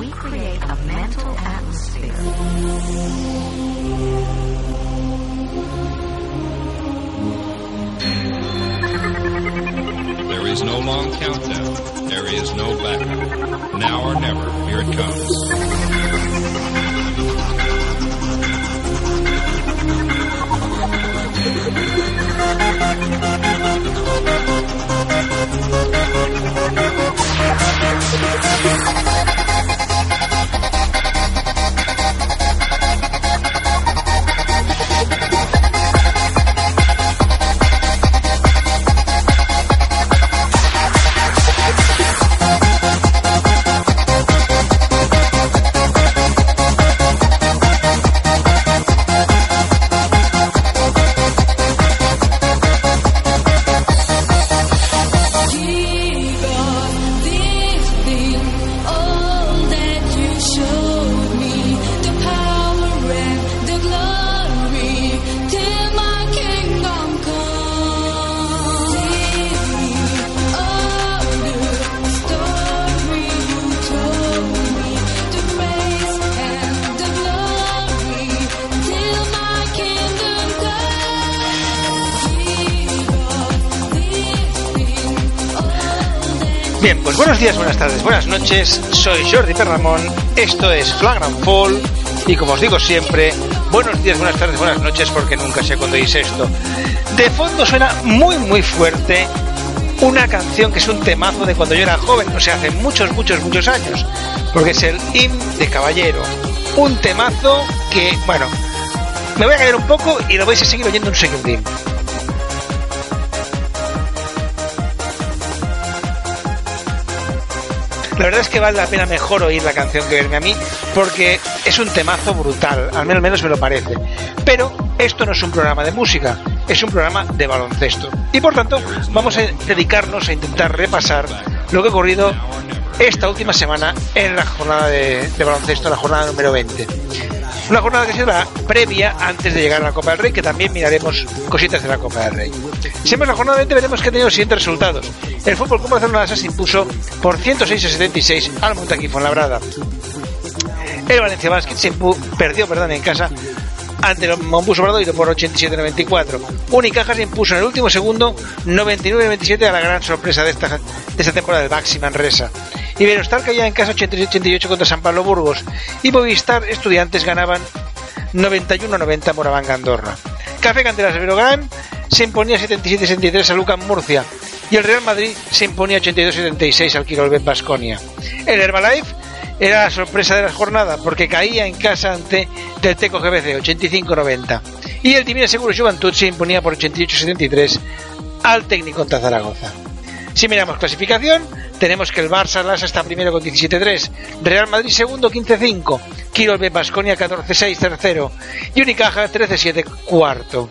we create a mental atmosphere. There is no long countdown. There is no backup. Now or never, here it comes. Buenos días, buenas tardes, buenas noches. Soy Jordi Perramón. Esto es Flagrant Fall. Y como os digo siempre, buenos días, buenas tardes, buenas noches, porque nunca sé cuándo hice esto. De fondo suena muy, muy fuerte una canción que es un temazo de cuando yo era joven, o sea, hace muchos, muchos, muchos años. Porque es el himn de Caballero. Un temazo que, bueno, me voy a callar un poco y lo vais a seguir oyendo un segundín. La verdad es que vale la pena mejor oír la canción que verme a mí, porque es un temazo brutal, al menos me lo parece. Pero esto no es un programa de música, es un programa de baloncesto. Y por tanto, vamos a dedicarnos a intentar repasar lo que ha ocurrido esta última semana en la jornada de, de baloncesto, la jornada número 20. Una jornada que la previa antes de llegar a la Copa del Rey, que también miraremos cositas de la Copa del Rey. Si vemos la jornada 20 veremos que ha tenido los siguientes resultados. El Fútbol Club Barcelona se impuso por 106 a 76 al Montaquí Fuenlabrada. El Valencia Basket se perdió perdón, en casa ante el Mombus Obradoiro por 87-94. Unicaja se impuso en el último segundo 99-27 a la gran sorpresa de esta, de esta temporada del Baxi Manresa. Iberostar caía en casa 86-88 contra San Pablo Burgos y Movistar Estudiantes ganaban 91-90 Moraván Andorra. Café Canteras Verogán se imponía 77-63 a Lucan Murcia y el Real Madrid se imponía 82-76 al Quirolbet Basconia. El Herbalife era la sorpresa de la jornada porque caía en casa ante del Teco GBC 85-90 y el Timina Seguro Juventud se imponía por 88-73 al técnico Zaragoza. Si miramos clasificación, tenemos que el Barça Lasa está primero con 17-3, Real Madrid segundo 15-5, Quirolbe Basconia 14-6 tercero y Unicaja 13-7 cuarto.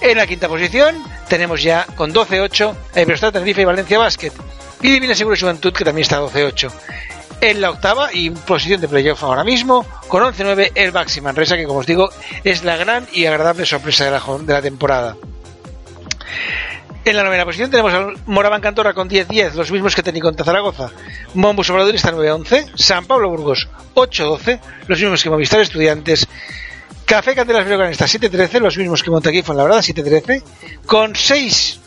En la quinta posición tenemos ya con 12-8 a Iberostar Tenerife y Valencia Basket y Divina Seguro Juventud que también está 12-8. En la octava y posición de playoff ahora mismo, con 11-9 el Baxi Manresa, que como os digo es la gran y agradable sorpresa de la, temporada. En la novena posición tenemos al Moraván Cantora con 10-10, los mismos que tenía contra Zaragoza. Mombus Obrador está 9-11, San Pablo Burgos 8-12, los mismos que Movistar Estudiantes. Café Canteras Breogán está 7-13, los mismos que Montaquí Fuenlabrada 7-13. Con 6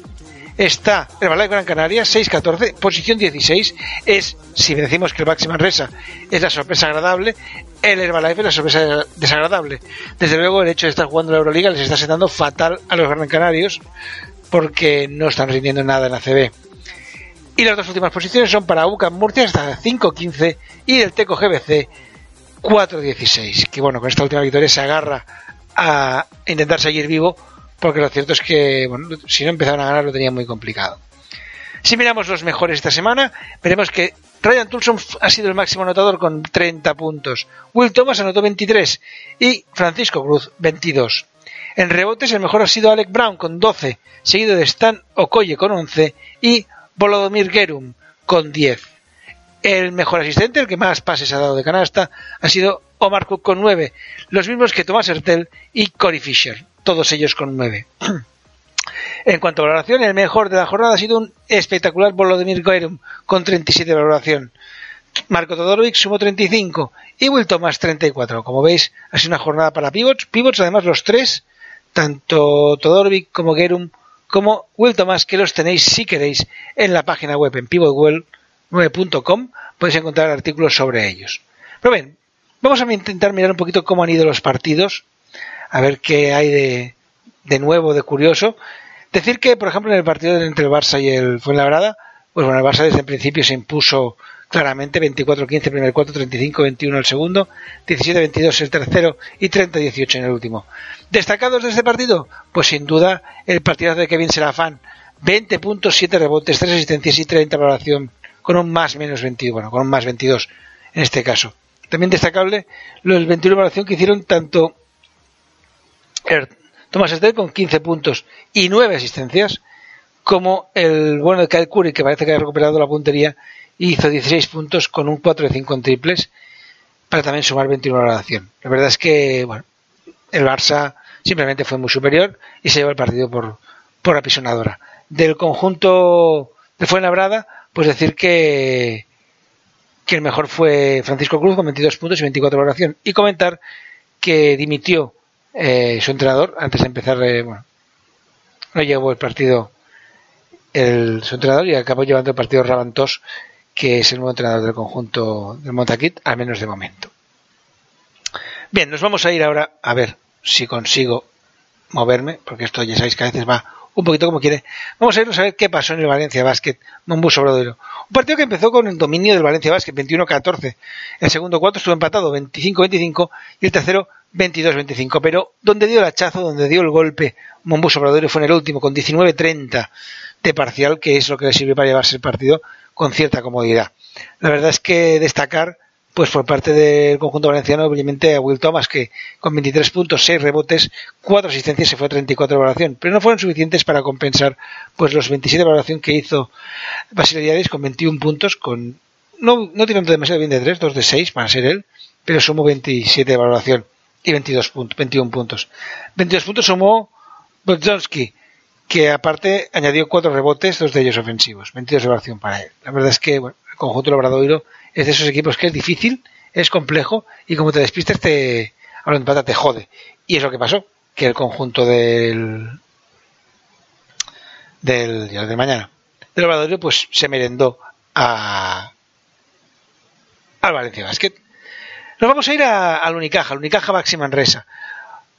está Balay Gran Canaria 6-14, posición 16. Es, si decimos que el Baxi Manresa es la sorpresa agradable, el Herbalife es la sorpresa desagradable. Desde luego, el hecho de estar jugando la Euroliga les está sentando fatal a los Gran Canarios porque no están rindiendo nada en la CB. Y las dos últimas posiciones son para UCAM Murcia hasta 5-15 y el Teco GBC 4-16. Que bueno, con esta última victoria se agarra a intentar seguir vivo porque lo cierto es que bueno, si no empezaron a ganar lo tenían muy complicado. Si miramos los mejores esta semana, veremos que Ryan Tulson ha sido el máximo anotador con 30 puntos. Will Thomas anotó 23 y Francisco Cruz 22. En rebotes el mejor ha sido Alec Brown con 12, seguido de Stan Okoye con 11 y Volodymyr Gerum con 10. El mejor asistente, el que más pases ha dado de canasta, ha sido Omar Cook con 9, los mismos que Tomás Hertel y Corey Fisher, todos ellos con 9. En cuanto a valoración, el mejor de la jornada ha sido un espectacular Volodymyr Gerum con 37 de valoración. Marco Todorovic sumó 35 y Will Thomas 34. Como veis, ha sido una jornada para pivots. Pivots, además, los tres, tanto Todorovic como Gerum, como Will Thomas, que los tenéis si queréis en la página web en pivotwell9.com. Podéis encontrar artículos sobre ellos. Pero bien, vamos a intentar mirar un poquito cómo han ido los partidos, a ver qué hay de, de nuevo, de curioso. Decir que, por ejemplo, en el partido entre el Barça y el Fuenlabrada, pues bueno, el Barça desde el principio se impuso claramente 24-15 primer cuarto, 35-21 el segundo, 17-22 el tercero y 30-18 en el último. ¿Destacados de este partido? Pues sin duda el partido de Kevin Serafán, 20 puntos, 7 rebotes, 3 asistencias y 30 valoración, con un más menos 22, bueno, con un más 22 en este caso. También destacable los 21 valoración que hicieron tanto Thomas Esther con 15 puntos y 9 asistencias, como el bueno de Kyle Curry, que parece que ha recuperado la puntería, hizo 16 puntos con un 4 de 5 en triples, para también sumar 21 a la nación. La verdad es que, bueno, el Barça simplemente fue muy superior y se llevó el partido por, por apisonadora. Del conjunto de Fuenlabrada, pues decir que, que el mejor fue Francisco Cruz con 22 puntos y 24 de valoración. Y comentar que dimitió eh, su entrenador antes de empezar, eh, bueno, no llegó el partido el, su entrenador y acabó llevando el partido Rabantos, que es el nuevo entrenador del conjunto del Montaquit, al menos de momento. Bien, nos vamos a ir ahora a ver si consigo moverme, porque esto ya sabéis que a veces va un poquito como quiere. Vamos a irnos a ver qué pasó en el Valencia Basket, Mombus Obradoiro. Un partido que empezó con el dominio del Valencia Basket, 21-14. El segundo cuarto estuvo empatado, 25-25, y el tercero 22-25, pero donde dio el hachazo, donde dio el golpe Mombus Obradoiro fue en el último, con 19-30 de parcial, que es lo que le sirvió para llevarse el partido con cierta comodidad. La verdad es que destacar, pues por parte del conjunto valenciano, obviamente a Will Thomas, que con 23 puntos, 6 rebotes, 4 asistencias se fue a 34 de valoración, pero no fueron suficientes para compensar pues los 27 de valoración que hizo Basilio con 21 puntos, con no, no tirando demasiado bien de 3, 2 de 6 para ser él, pero sumó 27 de valoración y 22 puntos, 21 puntos. 22 puntos sumó Bodzonski, que aparte añadió cuatro rebotes, dos de ellos ofensivos, 22 de valoración para él. La verdad es que bueno, el conjunto Obradoiro es de esos equipos que es difícil, es complejo y como te despistes te a empata te jode. Y es lo que pasó, que el conjunto del del día de mañana del Obradoiro pues se merendó a al Valencia Basket nos vamos a ir al Unicaja, al Unicaja Baxi Manresa.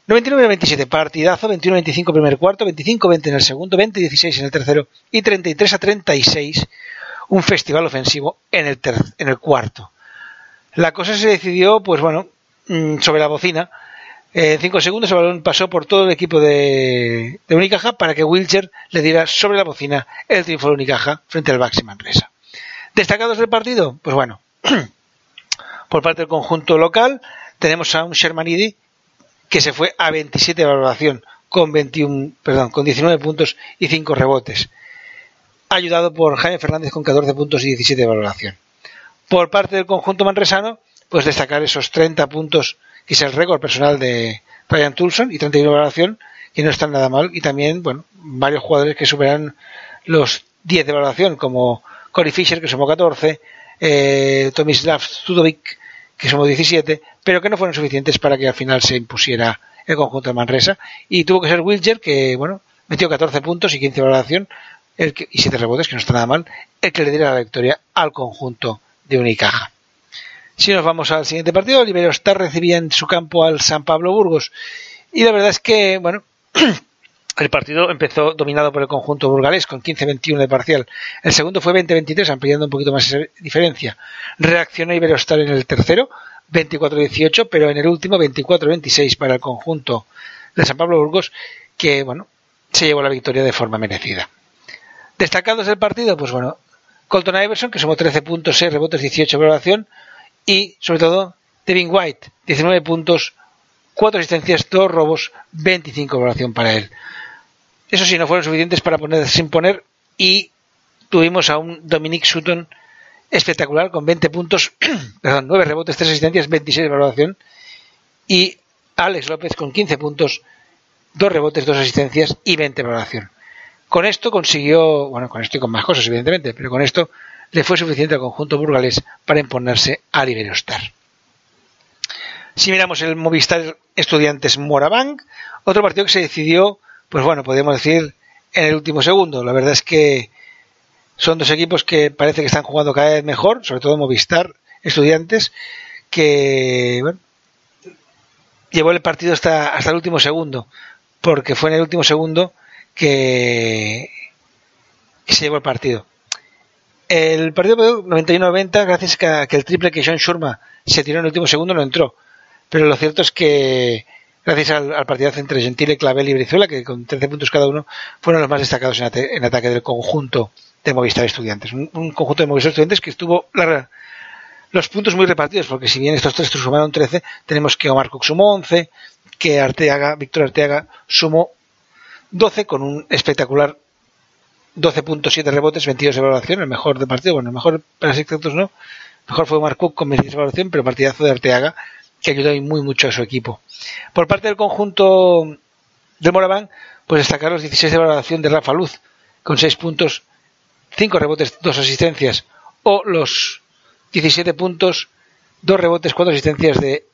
99-27, partidazo, 21-25 primer cuarto, 25-20 en el segundo, 20-16 en el tercero y 33 36, un festival ofensivo en el, en el cuarto. La cosa se decidió, pues bueno, mm, sobre la bocina. En 5 segundos el balón pasó por todo el equipo de, de Unicaja para que Wilcher le diera sobre la bocina el triunfo de Unicaja frente al Baxi Manresa. ¿Destacados del partido? Pues bueno, por parte del conjunto local tenemos a un Shermanidi que se fue a 27 de valoración con 21, perdón, con 19 puntos y 5 rebotes, ayudado por Jaime Fernández con 14 puntos y 17 de valoración. Por parte del conjunto manresano, pues destacar esos 30 puntos que es el récord personal de Ryan Tulson y 31 de valoración, que no están nada mal, y también, bueno, varios jugadores que superan los 10 de valoración, como Corey Fisher, que sumó 14, eh, Tomislav Studovic, que somos 17, pero que no fueron suficientes para que al final se impusiera el conjunto de Manresa. Y tuvo que ser Wilger, que bueno, metió 14 puntos y 15 de valoración, el que, y 7 rebotes, que no está nada mal, el que le diera la victoria al conjunto de Unicaja. Si nos vamos al siguiente partido, Libero Star recibía en su campo al San Pablo Burgos. Y la verdad es que, bueno, El partido empezó dominado por el conjunto burgalés con 15-21 de parcial. El segundo fue 20-23, ampliando un poquito más esa diferencia. Reaccionó Iberostar en el tercero, 24-18, pero en el último 24-26 para el conjunto de San Pablo Burgos, que bueno, se llevó la victoria de forma merecida. Destacados del partido, pues bueno, Colton Iverson, que sumó 13 puntos, 6 rebotes, 18 de valoración, y sobre todo Devin White, 19 puntos, 4 asistencias, 2 robos, 25 de valoración para él. Eso sí, no fueron suficientes para poner sin poner y tuvimos a un Dominic Sutton espectacular con 20 puntos, perdón, 9 rebotes, 3 asistencias, 26 de valoración y Alex López con 15 puntos, 2 rebotes, 2 asistencias y 20 de valoración. Con esto consiguió, bueno, con esto y con más cosas evidentemente, pero con esto le fue suficiente al conjunto burgalés para imponerse al Iberostar. Si miramos el Movistar Estudiantes Morabank, otro partido que se decidió, pues bueno, podríamos decir en el último segundo. La verdad es que son dos equipos que parece que están jugando cada vez mejor, sobre todo Movistar Estudiantes, que llevó el partido hasta, hasta el último segundo, porque fue en el último segundo que, se llevó el partido. El partido 91-90 gracias a que el triple que Sean Shurma se tiró en el último segundo no entró. Pero lo cierto es que gracias al, al partidazo entre Gentile, Clavel y Brizuela, que con 13 puntos cada uno fueron los más destacados en, ataque del conjunto de Movistar Estudiantes. Un, conjunto de Movistar Estudiantes que estuvo los puntos muy repartidos, porque si bien estos tres sumaron 13, tenemos que Omar Cook sumó 11, que Arteaga, Víctor Arteaga sumó 12 con un espectacular 12.7 rebotes, 22 de evaluación, el mejor de partido, bueno, el mejor para los no, mejor fue Omar Cook con 26 de evaluación, pero partidazo de Arteaga que ayudó muy mucho a su equipo. Por parte del conjunto de Moraván, pues destacar los 16 de valoración de Rafa Luz, con 6 puntos, 5 rebotes, 2 asistencias, o los 17 puntos, 2 rebotes, 4 asistencias de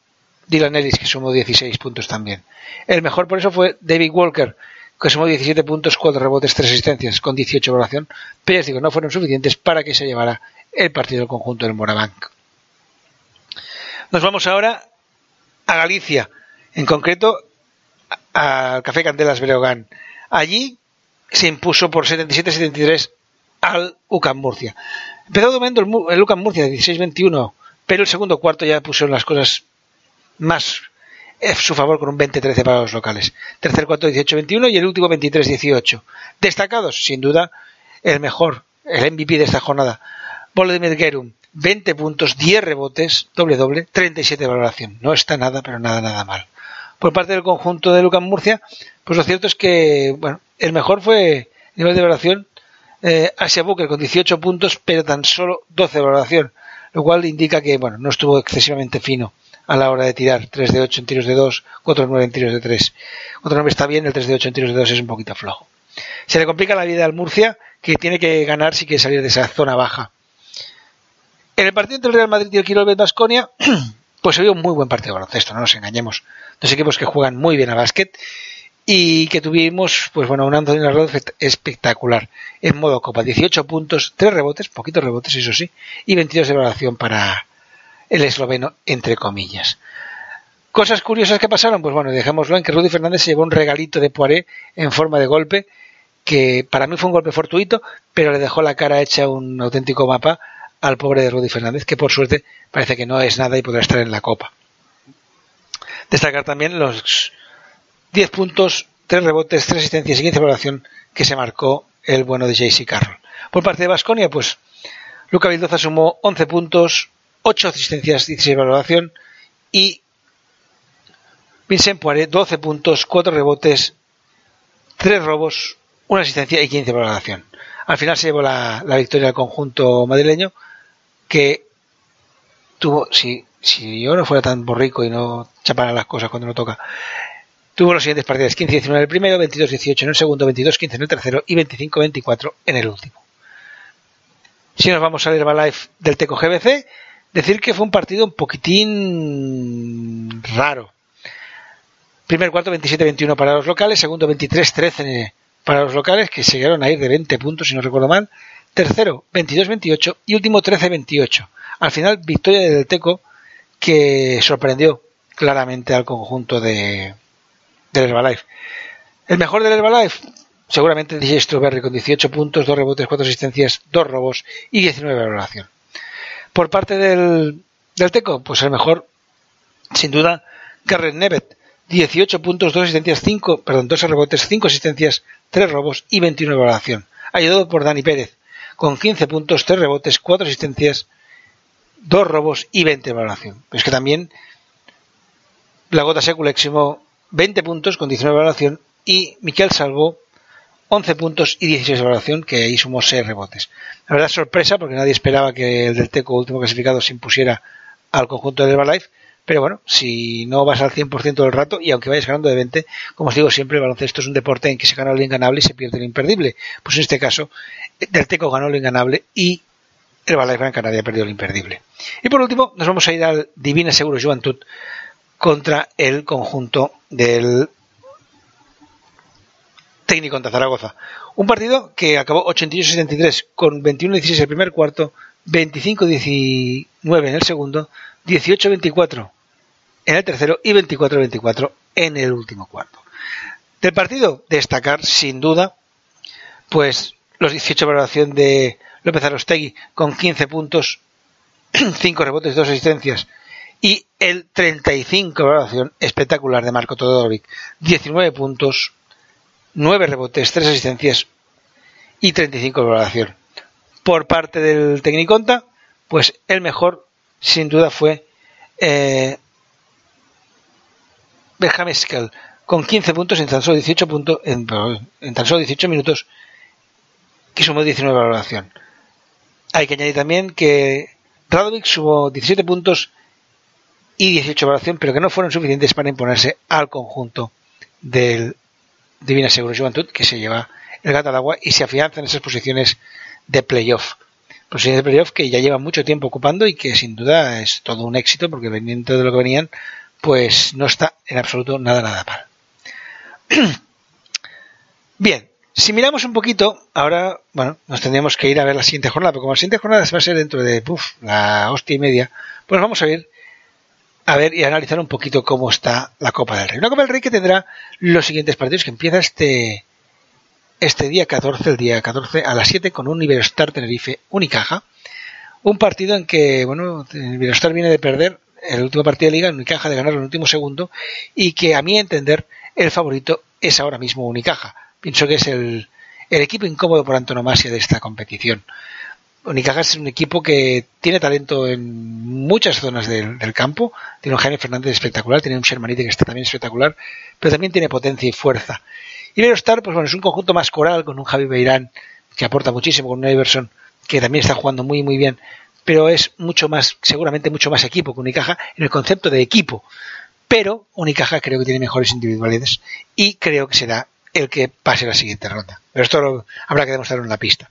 Dylan Ellis, que sumó 16 puntos también. El mejor por eso fue David Walker, que sumó 17 puntos, 4 rebotes, 3 asistencias, con 18 valoración, pero ya digo, no fueron suficientes para que se llevara el partido del conjunto del Morabank. Nos vamos ahora a Galicia, en concreto al Café Candelas Breogán. Allí se impuso por 77-73 al UCAM Murcia. Empezó dominando el, UCAM Murcia de 16-21, pero el segundo cuarto ya pusieron las cosas más a su favor con un 20-13 para los locales. Tercer cuarto 18-21 y el último 23-18. Destacados, sin duda, el mejor, el MVP de esta jornada, Volodymyr Gerum, 20 puntos, 10 rebotes, doble doble, 37 de valoración. No está nada, pero nada, nada mal. Por parte del conjunto de Lucas Murcia, pues lo cierto es que, bueno, el mejor fue nivel de valoración eh, Asia Booker con 18 puntos, pero tan solo 12 de valoración, lo cual indica que, bueno, no estuvo excesivamente fino a la hora de tirar 3 de 8 en tiros de 2, 4 de 9 en tiros de 3. Otro nombre está bien, el 3 de 8 en tiros de 2 es un poquito flojo. Se le complica la vida al Murcia, que tiene que ganar si quiere salir de esa zona baja. En el partido entre el Real Madrid y el Quirolbet Basconia, pues se vio un muy buen partido de baloncesto, no nos engañemos. Dos equipos que juegan muy bien a básquet y que tuvimos, pues bueno, un Anthony Arroyo espectacular en modo Copa. 18 puntos, 3 rebotes, poquitos rebotes, eso sí, y 22 de evaluación para el esloveno, entre comillas. Cosas curiosas que pasaron, pues bueno, dejémoslo en que Rudy Fernández se llevó un regalito de Poiré en forma de golpe, que para mí fue un golpe fortuito, pero le dejó la cara hecha un auténtico mapa al pobre de Rudy Fernández, que por suerte parece que no es nada y podrá estar en la Copa. Destacar también los 10 puntos, 3 rebotes, 3 asistencias y 15 valoración que se marcó el bueno de JC Carroll. Por parte de Basconia, pues Luca Vildoza sumó 11 puntos, 8 asistencias, 16 valoración y Vincent Poiré 12 puntos, 4 rebotes, 3 robos, 1 asistencia y 15 valoración. Al final se llevó la, la victoria al conjunto madrileño que tuvo, si, si yo no fuera tan borrico y no chapara las cosas cuando no toca, tuvo los siguientes partidos 15-19 en el primero, 22-18 en el segundo, 22-15 en el tercero y 25-24 en el último. Si nos vamos a ver Herbalife del Teco GBC, decir que fue un partido un poquitín raro. Primer cuarto 27-21 para los locales, segundo 23-13 para los locales que se llegaron a ir de 20 puntos si no recuerdo mal, Tercero, 22-28 y último 13-28. Al final, victoria del Teco que sorprendió claramente al conjunto de, del Herbalife. El mejor del Herbalife, seguramente DJ Strawberry con 18 puntos, 2 rebotes, 4 asistencias, 2 robos y 19 de valoración. Por parte del, del Teco, pues el mejor, sin duda, Garrett Nevet, 18 puntos, 2 asistencias, 5, perdón, 2 rebotes, 5 asistencias, 3 robos y 21 de valoración. Ayudado por Dani Pérez, con 15 puntos, 3 rebotes, 4 asistencias, 2 robos y 20 de valoración. Es que también la gota eximó 20 puntos con 19 de valoración y Miquel salvó 11 puntos y 16 de valoración, que ahí sumó 6 rebotes. La verdad sorpresa porque nadie esperaba que el del Teco último clasificado se impusiera al conjunto del Herbalife, pero bueno, si no vas al 100% del rato y aunque vayas ganando de 20, como os digo siempre, el baloncesto es un deporte en que se gana lo inganable y se pierde lo imperdible. Pues en este caso, Del Teco ganó lo inganable y el Balai Gran Canaria perdido el imperdible. Y por último, nos vamos a ir al Divina Seguro Juventud contra el conjunto del técnico contra Zaragoza. Un partido que acabó 88-73 con 21-16 el primer cuarto, 25-19 en el segundo, 18-24 en el tercero y 24-24 en el último cuarto. Del partido, destacar sin duda, pues los 18 de valoración de López Arostegui con 15 puntos, 5 rebotes, 2 asistencias y el 35 de valoración espectacular de Marco Todorovic, 19 puntos, 9 rebotes, 3 asistencias y 35 de valoración. Por parte del Tecniconta, pues el mejor sin duda fue eh, con 15 puntos en tan solo 18 puntos en, en tan solo 18 minutos que sumó 19 de valoración. Hay que añadir también que Radovic sumó 17 puntos y 18 de valoración, pero que no fueron suficientes para imponerse al conjunto del Divina Seguro Juventud, que se lleva el gato al agua y se afianza en esas posiciones de playoff. Posiciones de playoff que ya llevan mucho tiempo ocupando y que sin duda es todo un éxito, porque veniendo de lo que venían, pues no está en absoluto nada, nada mal. Bien, si miramos un poquito, ahora, bueno, nos tendríamos que ir a ver la siguiente jornada, porque como la siguiente jornada va a ser dentro de puff, la hostia y media, pues vamos a ir a ver y analizar un poquito cómo está la Copa del Rey. Una Copa del Rey que tendrá los siguientes partidos, que empieza este, este día 14, el día 14 a las 7 con un Iberostar Tenerife Unicaja. Un partido en que, bueno, el Iberostar viene de perder el último partido de liga, Unicaja de ganar el último segundo y que a mi entender el favorito es ahora mismo Unicaja. Pienso que es el, el equipo incómodo por antonomasia de esta competición. Unicaja es un equipo que tiene talento en muchas zonas del, campo. Tiene un Jaime Fernández espectacular, tiene un Shermanite que está también espectacular, pero también tiene potencia y fuerza. Y Star, pues bueno, es un conjunto más coral con un Javi Beirán que aporta muchísimo, con un Iverson que también está jugando muy muy bien, pero es mucho más, seguramente mucho más equipo que Unicaja en el concepto de equipo. Pero Unicaja creo que tiene mejores individualidades y creo que será el que pase la siguiente ronda. Pero esto lo, habrá que demostrarlo en la pista.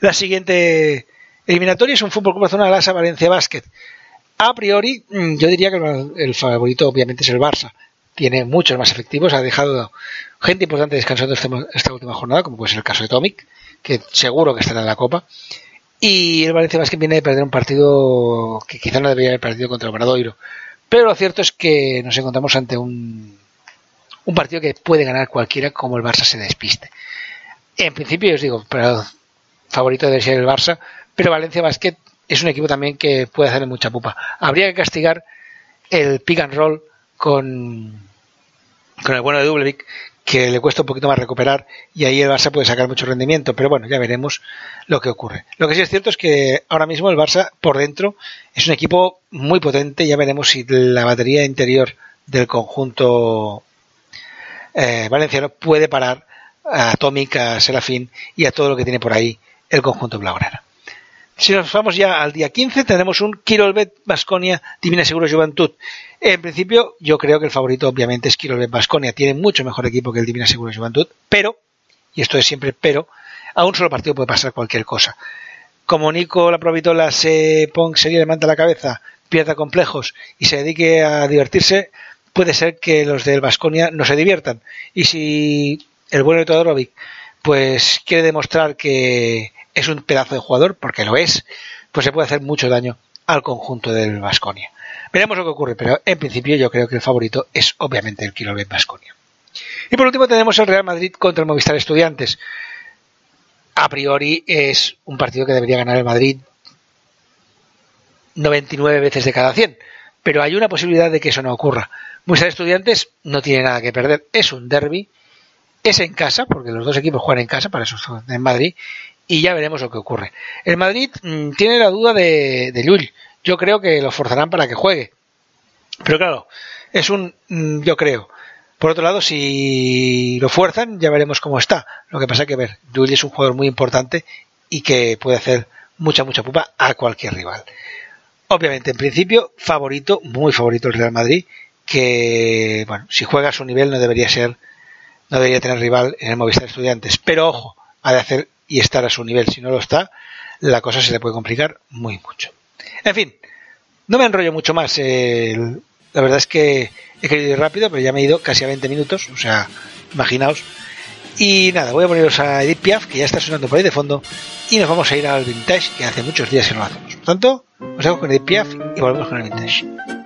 La siguiente eliminatoria es un fútbol como zona Lasa Valencia Basket. A priori, mm, yo diría que el favorito obviamente es el Barça. Tiene muchos más efectivos, ha dejado gente importante descansando este esta última jornada, como puede ser el caso de Tomic, que seguro que estará en la Copa. Y el Valencia Basket viene de perder un partido que quizá no debería haber perdido contra el Bradoiro. Pero lo cierto es que nos encontramos ante un, un partido que puede ganar cualquiera como el Barça se despiste. En principio, os digo, pero favorito debe ser el Barça, pero Valencia Basket es un equipo también que puede hacerle mucha pupa. Habría que castigar el pick and roll con, con el bueno de Dublevic, que le cuesta un poquito más recuperar y ahí el Barça puede sacar mucho rendimiento, pero bueno, ya veremos lo que ocurre. Lo que sí es cierto es que ahora mismo el Barça por dentro es un equipo muy potente, ya veremos si la batería interior del conjunto eh, valenciano puede parar a Atomic, a Serafín y a todo lo que tiene por ahí el conjunto blaugrana. Si nos vamos ya al día 15, tenemos un Kirolbet Basconia Divina Seguro Juventud. En principio, yo creo que el favorito obviamente es Kirolbet Basconia. Tiene mucho mejor equipo que el Divina Seguro Juventud, pero, y esto es siempre pero, a un solo partido puede pasar cualquier cosa. Como Nico la Provitola se ponga, se levanta la cabeza, pierda complejos y se dedique a divertirse, puede ser que los del Basconia no se diviertan. Y si el bueno de Todorovic pues quiere demostrar que es un pedazo de jugador, porque lo es, pues se puede hacer mucho daño al conjunto del Vasconia. Veremos lo que ocurre, pero en principio yo creo que el favorito es obviamente el Kilobet Vasconia. Y por último tenemos el Real Madrid contra el Movistar Estudiantes. A priori es un partido que debería ganar el Madrid 99 veces de cada 100, pero hay una posibilidad de que eso no ocurra. Movistar Estudiantes no tiene nada que perder, es un derby, es en casa, porque los dos equipos juegan en casa, para eso son en Madrid, y ya veremos lo que ocurre. El Madrid mm, tiene la duda de, de Llull. Yo creo que lo forzarán para que juegue. Pero claro, es un mm, yo creo. Por otro lado, si lo fuerzan, ya veremos cómo está. Lo que pasa es que ver, Llull es un jugador muy importante y que puede hacer mucha, mucha pupa a cualquier rival. Obviamente, en principio, favorito, muy favorito el Real Madrid, que, bueno, si juega a su nivel no debería ser, no debería tener rival en el Movistar Estudiantes. Pero ojo, ha de hacer y estar a su nivel. Si no lo está, la cosa se le puede complicar muy mucho. En fin, no me enrollo mucho más. la verdad es que he querido ir rápido, pero ya me he ido casi a 20 minutos, o sea, imaginaos. Y nada, voy a poneros a Edith Piaf, que ya está sonando por ahí de fondo, y nos vamos a ir al vintage, que hace muchos días que no lo hacemos. Por tanto, os hago con Edith Piaf y volvemos con el vintage.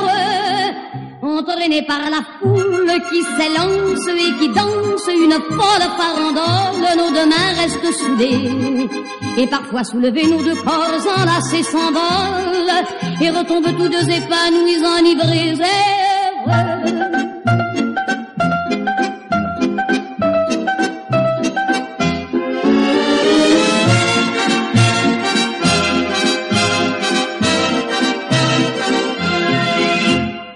Entraînés par la foule qui s'élance et qui danse. Une folle farandole, nos deux mains restent soudées. Et parfois soulevés, nos deux corps enlacés s'envolent et retombent tous deux épanouis, enivrés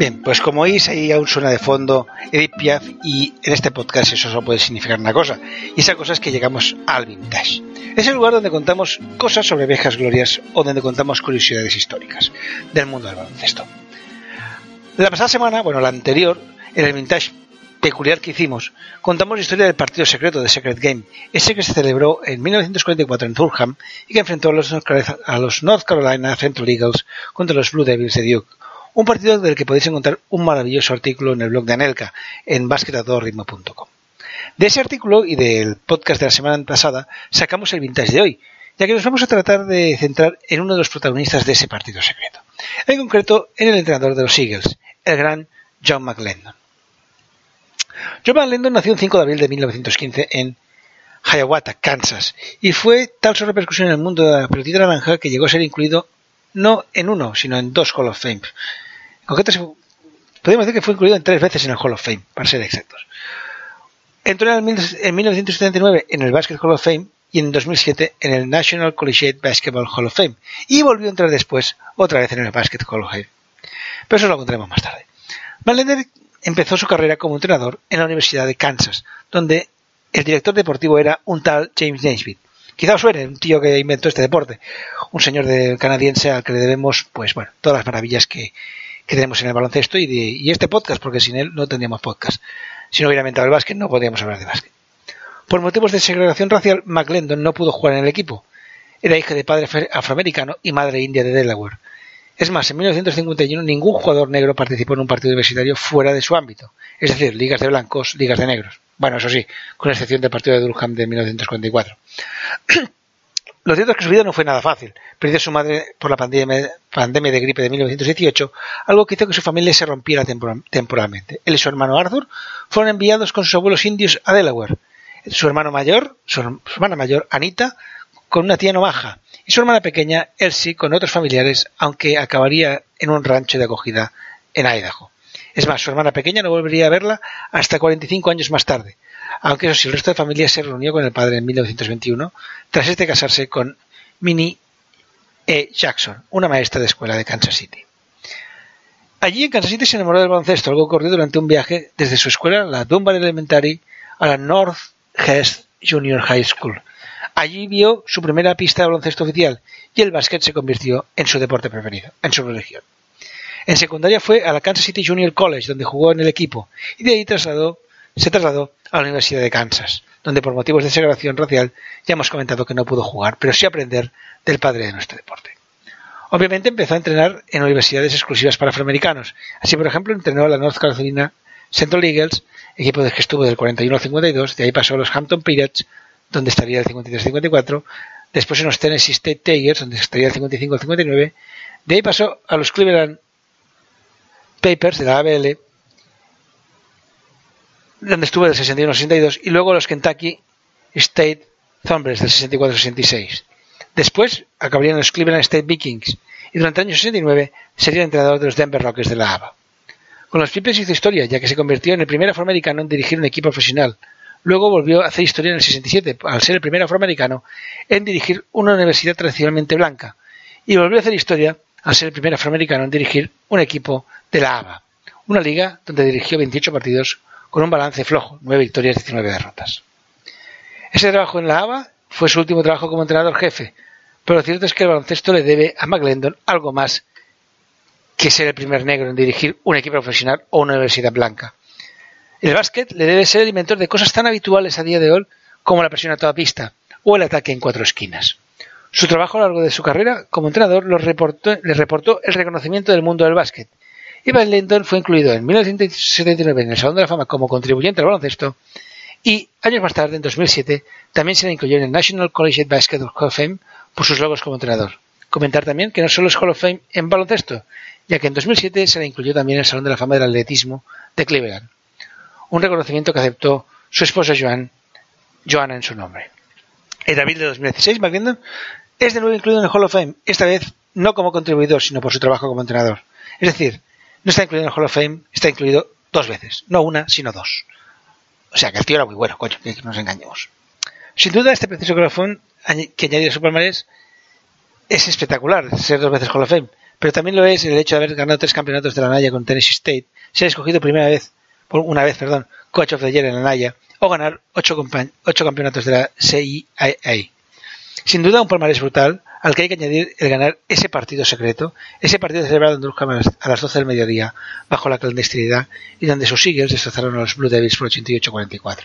Bien, pues como oís, ahí aún suena de fondo Edith Piaf y en este podcast eso solo puede significar una cosa, y esa cosa es que llegamos al vintage. Es el lugar donde contamos cosas sobre viejas glorias o donde contamos curiosidades históricas del mundo del baloncesto. La pasada semana, bueno, la anterior, en el vintage peculiar que hicimos, contamos la historia del partido secreto de Secret Game, ese que se celebró en 1944 en Durham y que enfrentó a los, a los North Carolina Central Eagles contra los Blue Devils de Duke un partido del que podéis encontrar un maravilloso artículo en el blog de Anelka, en basketadorritmo.com. De ese artículo y del podcast de la semana pasada sacamos el vintage de hoy, ya que nos vamos a tratar de centrar en uno de los protagonistas de ese partido secreto, en concreto en el entrenador de los Eagles, el gran John McLendon. John McLendon nació el 5 de abril de 1915 en Hiawatha, Kansas, y fue tal su repercusión en el mundo de la pelotita naranja que llegó a ser incluido no en uno, sino en dos Hall of Fame. En podemos decir que fue incluido en tres veces en el Hall of Fame, para ser exactos. Entró en, en 1979 en el Basket Hall of Fame y en 2007 en el National Collegiate Basketball Hall of Fame y volvió a entrar después otra vez en el Basket Hall of Fame. Pero eso lo contaremos más tarde. Van empezó su carrera como entrenador en la Universidad de Kansas, donde el director deportivo era un tal James Naismith. Quizá os suene un tío que inventó este deporte, un señor de, canadiense al que le debemos, pues bueno, todas las maravillas que, tenemos en el baloncesto y, de, y este podcast, porque sin él no tendríamos podcast. Si no hubiera inventado el básquet, no podríamos hablar de básquet. Por motivos de segregación racial, McLendon no pudo jugar en el equipo. Era hija de padre afroamericano y madre india de Delaware. Es más, en 1951 ningún jugador negro participó en un partido universitario fuera de su ámbito, es decir, ligas de blancos, ligas de negros. Bueno, eso sí, con excepción del partido de Durham de 1944. Lo cierto es que su vida no fue nada fácil. Perdió a su madre por la pandemia, pandemia de gripe de 1918, algo que hizo que su familia se rompiera temporalmente. Él y su hermano Arthur fueron enviados con sus abuelos indios a Delaware. Su hermano mayor, su hermana mayor, Anita, con una tía nomaja, y su hermana pequeña, Elsie, con otros familiares, aunque acabaría en un rancho de acogida en Idaho. Es más, su hermana pequeña no volvería a verla hasta 45 años más tarde, aunque eso sí, el resto de familia se reunió con el padre en 1921, tras este casarse con Minnie E. Jackson, una maestra de escuela de Kansas City. Allí en Kansas City se enamoró del baloncesto, algo ocurrió durante un viaje desde su escuela, la Dunbar Elementary, a la North Hest Junior High School. Allí vio su primera pista de baloncesto oficial y el básquet se convirtió en su deporte preferido, en su religión. En secundaria fue a la Kansas City Junior College, donde jugó en el equipo, y de ahí trasladó, se trasladó a la Universidad de Kansas, donde por motivos de segregación racial ya hemos comentado que no pudo jugar, pero sí aprender del padre de nuestro deporte. Obviamente empezó a entrenar en universidades exclusivas para afroamericanos. Así, por ejemplo, entrenó a la North Carolina Central Eagles, equipo de que estuvo del 41 al 52, de ahí pasó a los Hampton Pirates, donde estaría el 53-54, después en los Tennessee State Tigers, donde estaría el 55-59, de ahí pasó a los Cleveland Papers de la ABL, donde estuvo del 61 62, y luego los Kentucky State Thunderbirds del 64-66. Después acabarían los Cleveland State Vikings y durante el año 69 sería entrenador de los Denver Rockets de la ABA. Con los Pipers hizo historia, ya que se convirtió en el primer afroamericano en dirigir un equipo profesional. Luego volvió a hacer historia en el 67, al ser el primer afroamericano en dirigir una universidad tradicionalmente blanca. Y volvió a hacer historia al ser el primer afroamericano en dirigir un equipo de la ABA, una liga donde dirigió 28 partidos con un balance flojo, 9 victorias y 19 derrotas. Ese trabajo en la ABA fue su último trabajo como entrenador jefe, pero lo cierto es que el baloncesto le debe a McLendon algo más que ser el primer negro en dirigir un equipo profesional o una universidad blanca. El básquet le debe ser el inventor de cosas tan habituales a día de hoy como la presión a toda pista o el ataque en cuatro esquinas. Su trabajo a lo largo de su carrera como entrenador le reportó el reconocimiento del mundo del básquet. Y Van fue incluido en 1979 en el Salón de la Fama como contribuyente al baloncesto y años más tarde, en 2007, también se le incluyó en el National Collegiate Basketball Hall of Fame por sus logros como entrenador. Comentar también que no solo es Hall of Fame en baloncesto, ya que en 2007 se le incluyó también en el Salón de la Fama del Atletismo de Cleveland. Un reconocimiento que aceptó su esposa Joan, Joanna en su nombre. En abril de 2016, McLendon es de nuevo incluido en el Hall of Fame, esta vez no como contribuidor, sino por su trabajo como entrenador. Es decir, no está incluido en el Hall of Fame, está incluido dos veces, no una, sino dos. O sea, que el tío era muy bueno, coño, que nos engañemos. Sin duda, este precioso colofón que añadió a su palmarés es espectacular, ser dos veces Hall of Fame, pero también lo es el hecho de haber ganado tres campeonatos de la Naya con Tennessee State, ser escogido primera vez, por una vez, perdón, Coach of the Year en la Naya, o ganar ocho, ocho campeonatos de la CIAA. Sin duda, un palmarés brutal, al que hay que añadir el ganar ese partido secreto, ese partido celebrado en Durham a las 12 del mediodía, bajo la clandestinidad, y donde sus Eagles destrozaron a los Blue Devils por 88-44.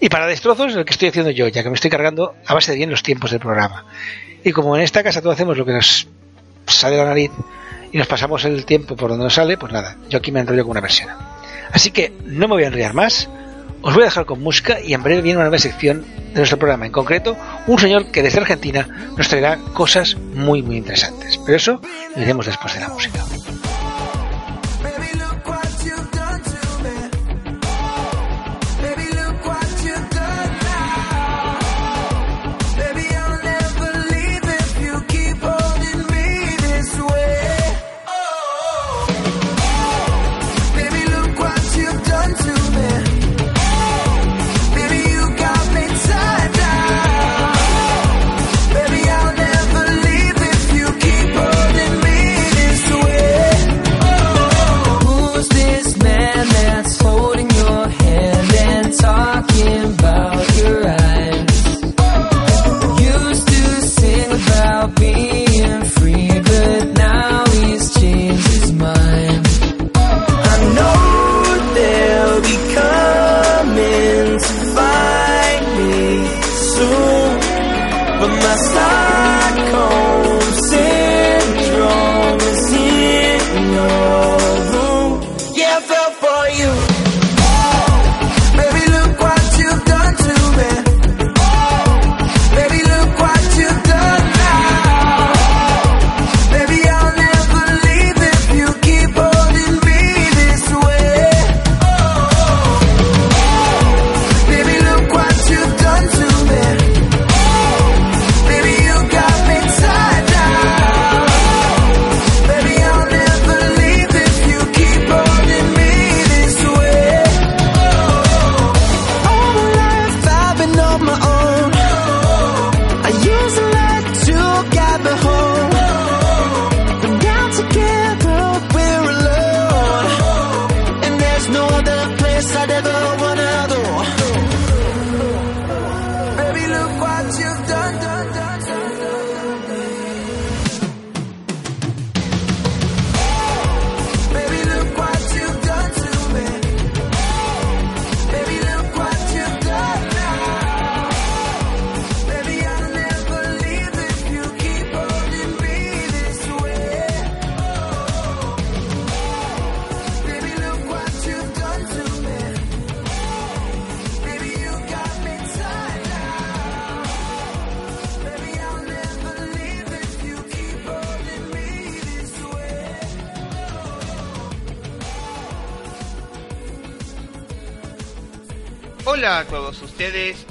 Y para destrozos, el que estoy haciendo yo, ya que me estoy cargando a base de bien los tiempos del programa. Y como en esta casa todos hacemos lo que nos sale de la nariz y nos pasamos el tiempo por donde nos sale, pues nada, yo aquí me enrollo con una versión. Así que no me voy a enrollar más, os voy a dejar con música y en breve viene una nueva sección de nuestro programa. En concreto, un señor que desde Argentina nos traerá cosas muy, muy interesantes. Pero eso lo después de la música.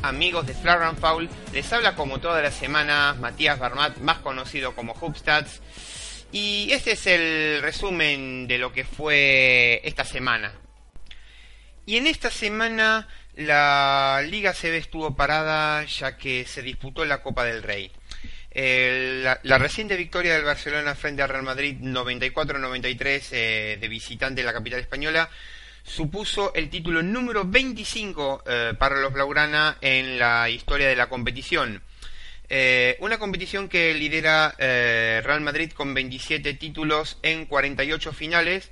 Amigos de Flag and Foul. Les habla como todas las semanas Matías Barmat, más conocido como Hubstats. Y este es el resumen de lo que fue esta semana. Y en esta semana la Liga CB estuvo parada ya que se disputó la Copa del Rey. La, la reciente victoria del Barcelona frente al Real Madrid 94-93 eh, de visitante en la capital española supuso el título número 25 eh, para los Blaugrana en la historia de la competición. Eh, una competición que lidera eh, Real Madrid con 27 títulos en 48 finales.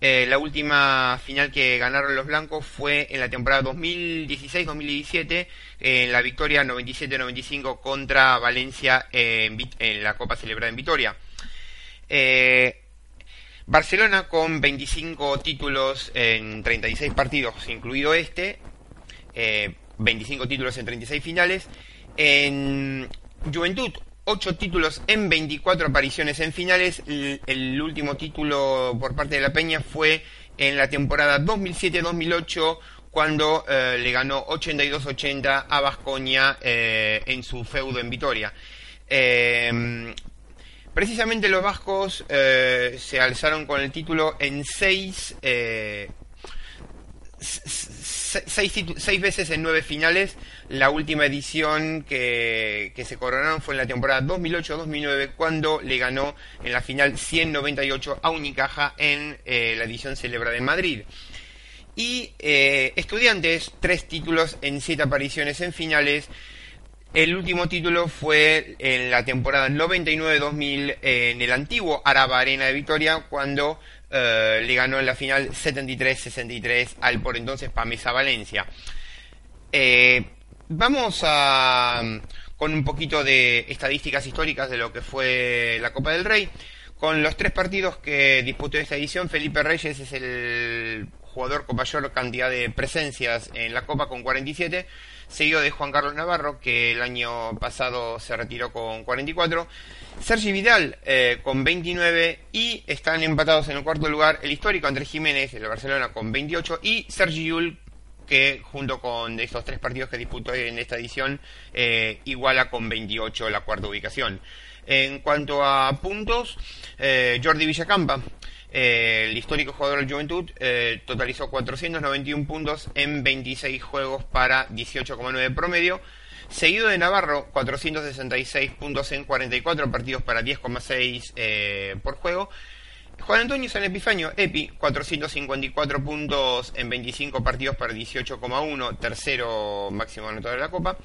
La última final que ganaron los blancos fue en la temporada 2016-2017, en la victoria 97-95 contra Valencia en, en la Copa celebrada en Vitoria. Eh, Barcelona con 25 títulos en 36 partidos, incluido este, eh, 25 títulos en 36 finales. En Juventud, 8 títulos en 24 apariciones en finales. El, el último título por parte de la Peña fue en la temporada 2007-2008 cuando eh, le ganó 82-80 a Vascoña en su feudo en Vitoria. Eh, Precisamente los vascos eh, se alzaron con el título en seis, eh, seis, veces en nueve finales. La última edición que, que se coronaron fue en la temporada 2008-2009 cuando le ganó en la final 198 a Unicaja en eh, la edición celebrada en Madrid. Y estudiantes, tres títulos en siete apariciones en finales. El último título fue en la temporada 99-2000 en el antiguo Araba Arena de Vitoria cuando eh, le ganó en la final 73-63 al por entonces Pamesa Valencia. Eh, vamos a con un poquito de estadísticas históricas de lo que fue la Copa del Rey. Con los tres partidos que disputó esta edición, Felipe Reyes es el jugador con mayor cantidad de presencias en la Copa con 47, seguido de Juan Carlos Navarro, que el año pasado se retiró con 44, Sergi Vidal eh, con 29 y están empatados en el cuarto lugar. El histórico Andrés Jiménez del Barcelona con 28 y Sergi Yul que junto con estos tres partidos que disputó en esta edición eh, iguala con 28 la cuarta ubicación. En cuanto a puntos, eh, Jordi Villacampa, el histórico jugador del Juventud, eh, totalizó 491 puntos en 26 juegos para 18,9 promedio. Seguido de Navarro, 466 puntos en 44 partidos para 10,6 eh, por juego. Juan Antonio San Epifanio, Epi, 454 puntos en 25 partidos para 18,1, tercero máximo anotador de la Copa.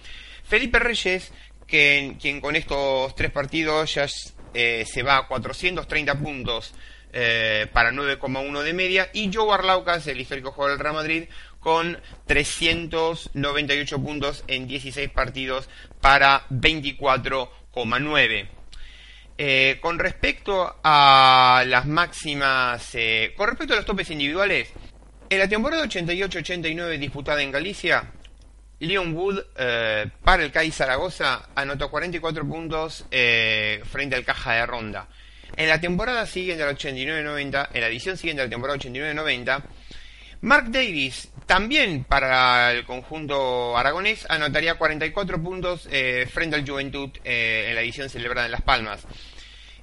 Felipe Reyes, quien con estos tres partidos ya eh, se va a 430 puntos eh, para 9,1 de media. Y Joe Arlaucas, el histórico jugador del Real Madrid, con 398 puntos en 16 partidos para 24,9. Eh, con respecto a las máximas, eh, con respecto a los topes individuales, en la temporada 88-89 disputada en Galicia, Leon Wood para el CAI Zaragoza anotó 44 puntos frente al Caja de Ronda. En la temporada siguiente al 89-90, en la edición siguiente a la temporada 89-90, Mark Davis, también para el conjunto aragonés, anotaría 44 puntos eh, frente al Juventud eh, en la edición celebrada en Las Palmas.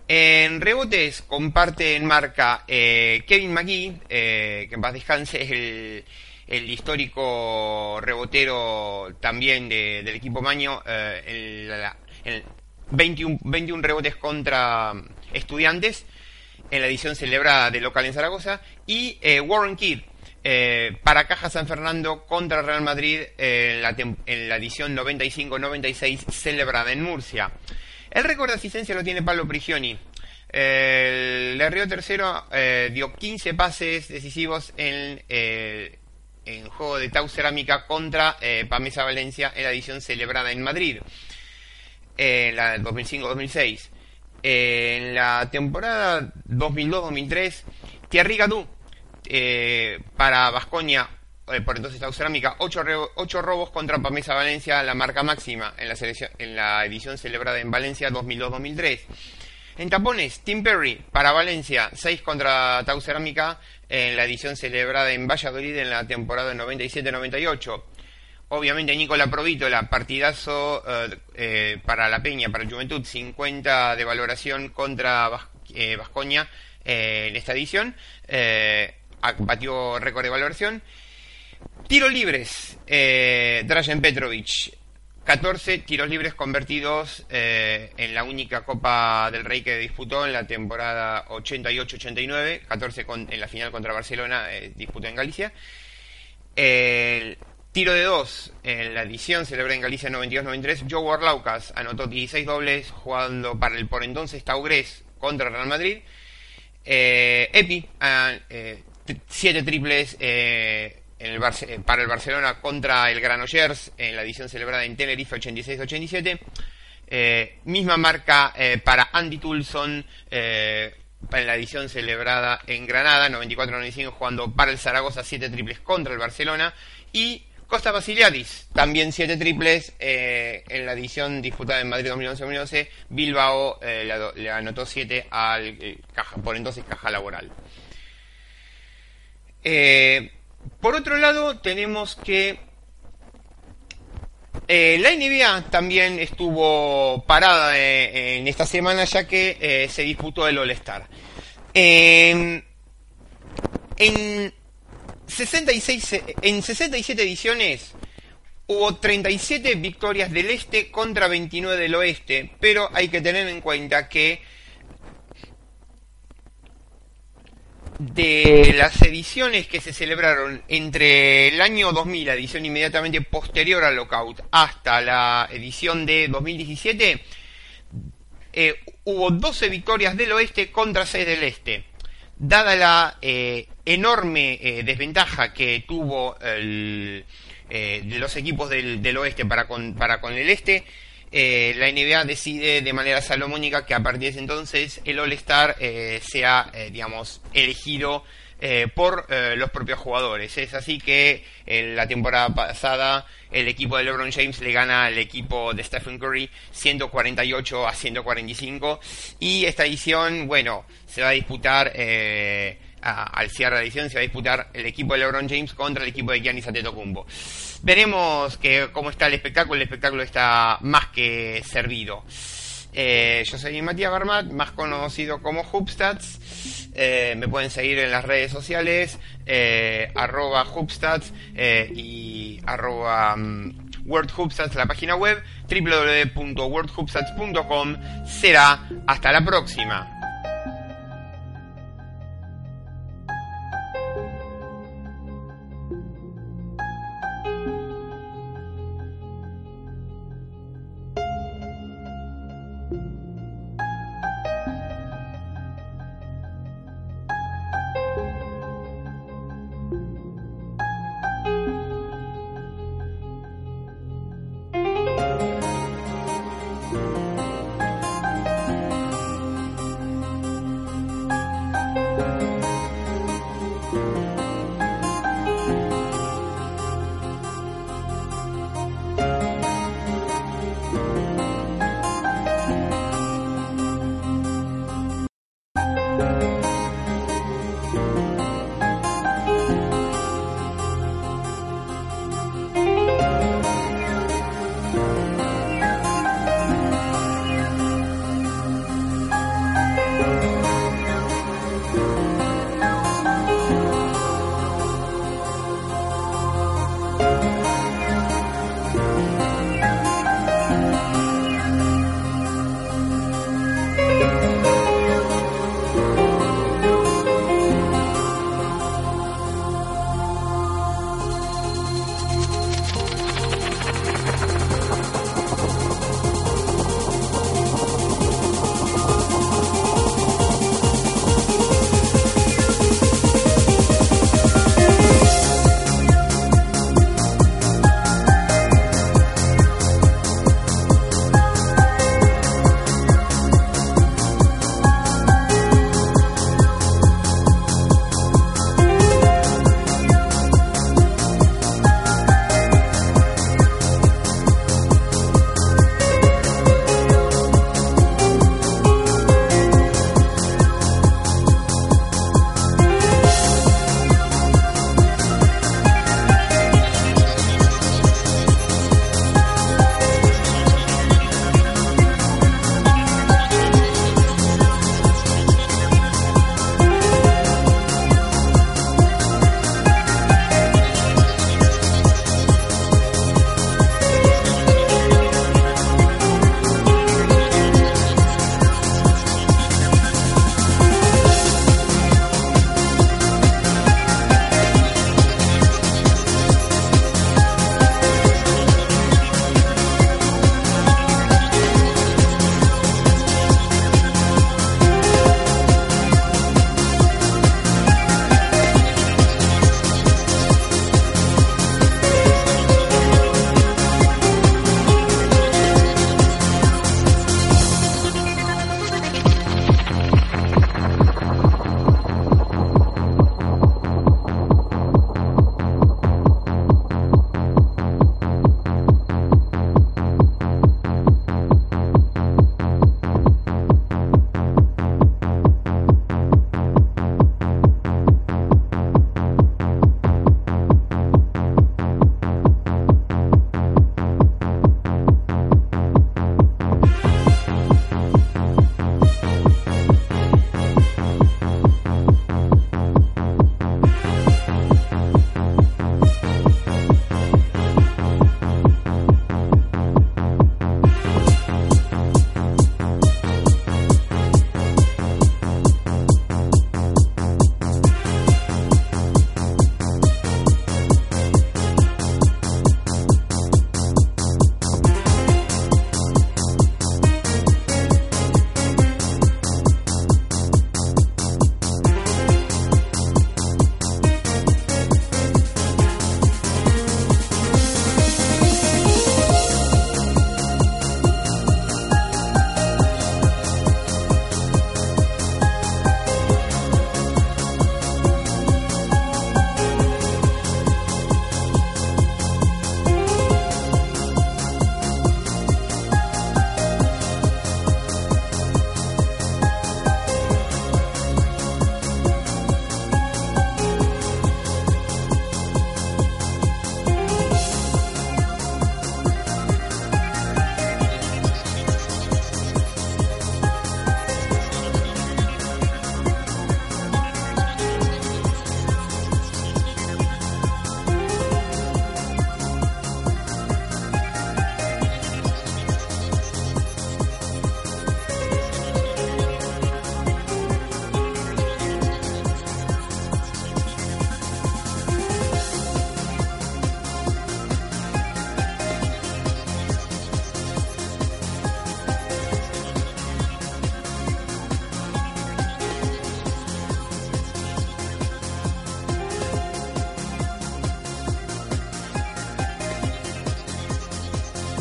En rebotes comparte en marca eh, Kevin McGee, que en paz descanse es el, el histórico rebotero también de- del equipo Maño, el- el 21, 21 rebotes contra estudiantes en la edición celebrada de local en Zaragoza, y eh, Warren Kidd, eh, para Caja San Fernando contra Real Madrid eh, en, la en la edición 95-96 celebrada en Murcia. El récord de asistencia lo tiene Pablo Prigioni. El de Río Tercero eh, dio 15 pases decisivos en, eh, en juego de Tau Cerámica contra eh, Pamesa Valencia en la edición celebrada en Madrid, en la 2005-2006. En la temporada 2002-2003, Thierry Gadou eh, para Vascoña, eh, por entonces Tau Cerámica, 8, robos contra Pamesa Valencia, la marca máxima en la, selección, en la edición celebrada en Valencia 2002-2003. En tapones, Tim Perry para Valencia, 6 contra Tau Cerámica en la edición celebrada en Valladolid en la temporada 97-98. Obviamente Nicola Provítola, partidazo eh, eh, para la Peña, para Juventud, 50 de valoración contra Vascoña en esta edición, batió récord de valoración. Tiros libres, Drazen Petrovic, 14 tiros libres convertidos eh, en la única Copa del Rey que disputó en la temporada 88-89, 14 en la final contra Barcelona, eh, disputó en Galicia. El tiro de dos en la edición celebrada en Galicia 92-93, Joe Warlaucas anotó 16 dobles jugando para el por entonces Taurés contra Real Madrid. Eh, Epi, 7 ah, triples eh, para el Barcelona contra el Granollers en la edición celebrada en Tenerife 86-87. Eh, misma marca eh, para Andy Tulson en la edición celebrada en Granada 94-95 jugando para el Zaragoza 7 triples contra el Barcelona y Costa Basiliadis, también 7 triples en la edición disputada en Madrid 2011-2012. Bilbao le, anotó 7 al caja, por entonces Caja Laboral. Eh, por otro lado, tenemos que eh, la NBA también estuvo parada eh, en esta semana ya que eh, se disputó el All-Star. En, 66, en 67 ediciones hubo 37 victorias del este contra 29 del oeste, pero hay que tener en cuenta que de las ediciones que se celebraron entre el año 2000, la edición inmediatamente posterior al lockout, hasta la edición de 2017, eh, hubo 12 victorias del oeste contra 6 del este. Dada la eh, enorme eh, desventaja que tuvo los equipos del, oeste para con, para con el este, eh, la NBA decide de manera salomónica que a partir de entonces el All-Star eh, sea, eh, digamos, elegido por los propios jugadores. Es así que en la temporada pasada el equipo de LeBron James le gana al equipo de Stephen Curry 148 a 145 y esta edición, bueno, se va a disputar al cierre de la edición se va a disputar el equipo de LeBron James contra el equipo de Giannis Antetokounmpo. Veremos que, cómo está el espectáculo, el espectáculo está más que servido. Eh, yo soy Matías Barmat, más conocido como Hubstats. Eh, me pueden seguir en las redes sociales, eh, arroba Hubstats y arroba um, la página web, www.wordhubstats.com. Será hasta la próxima.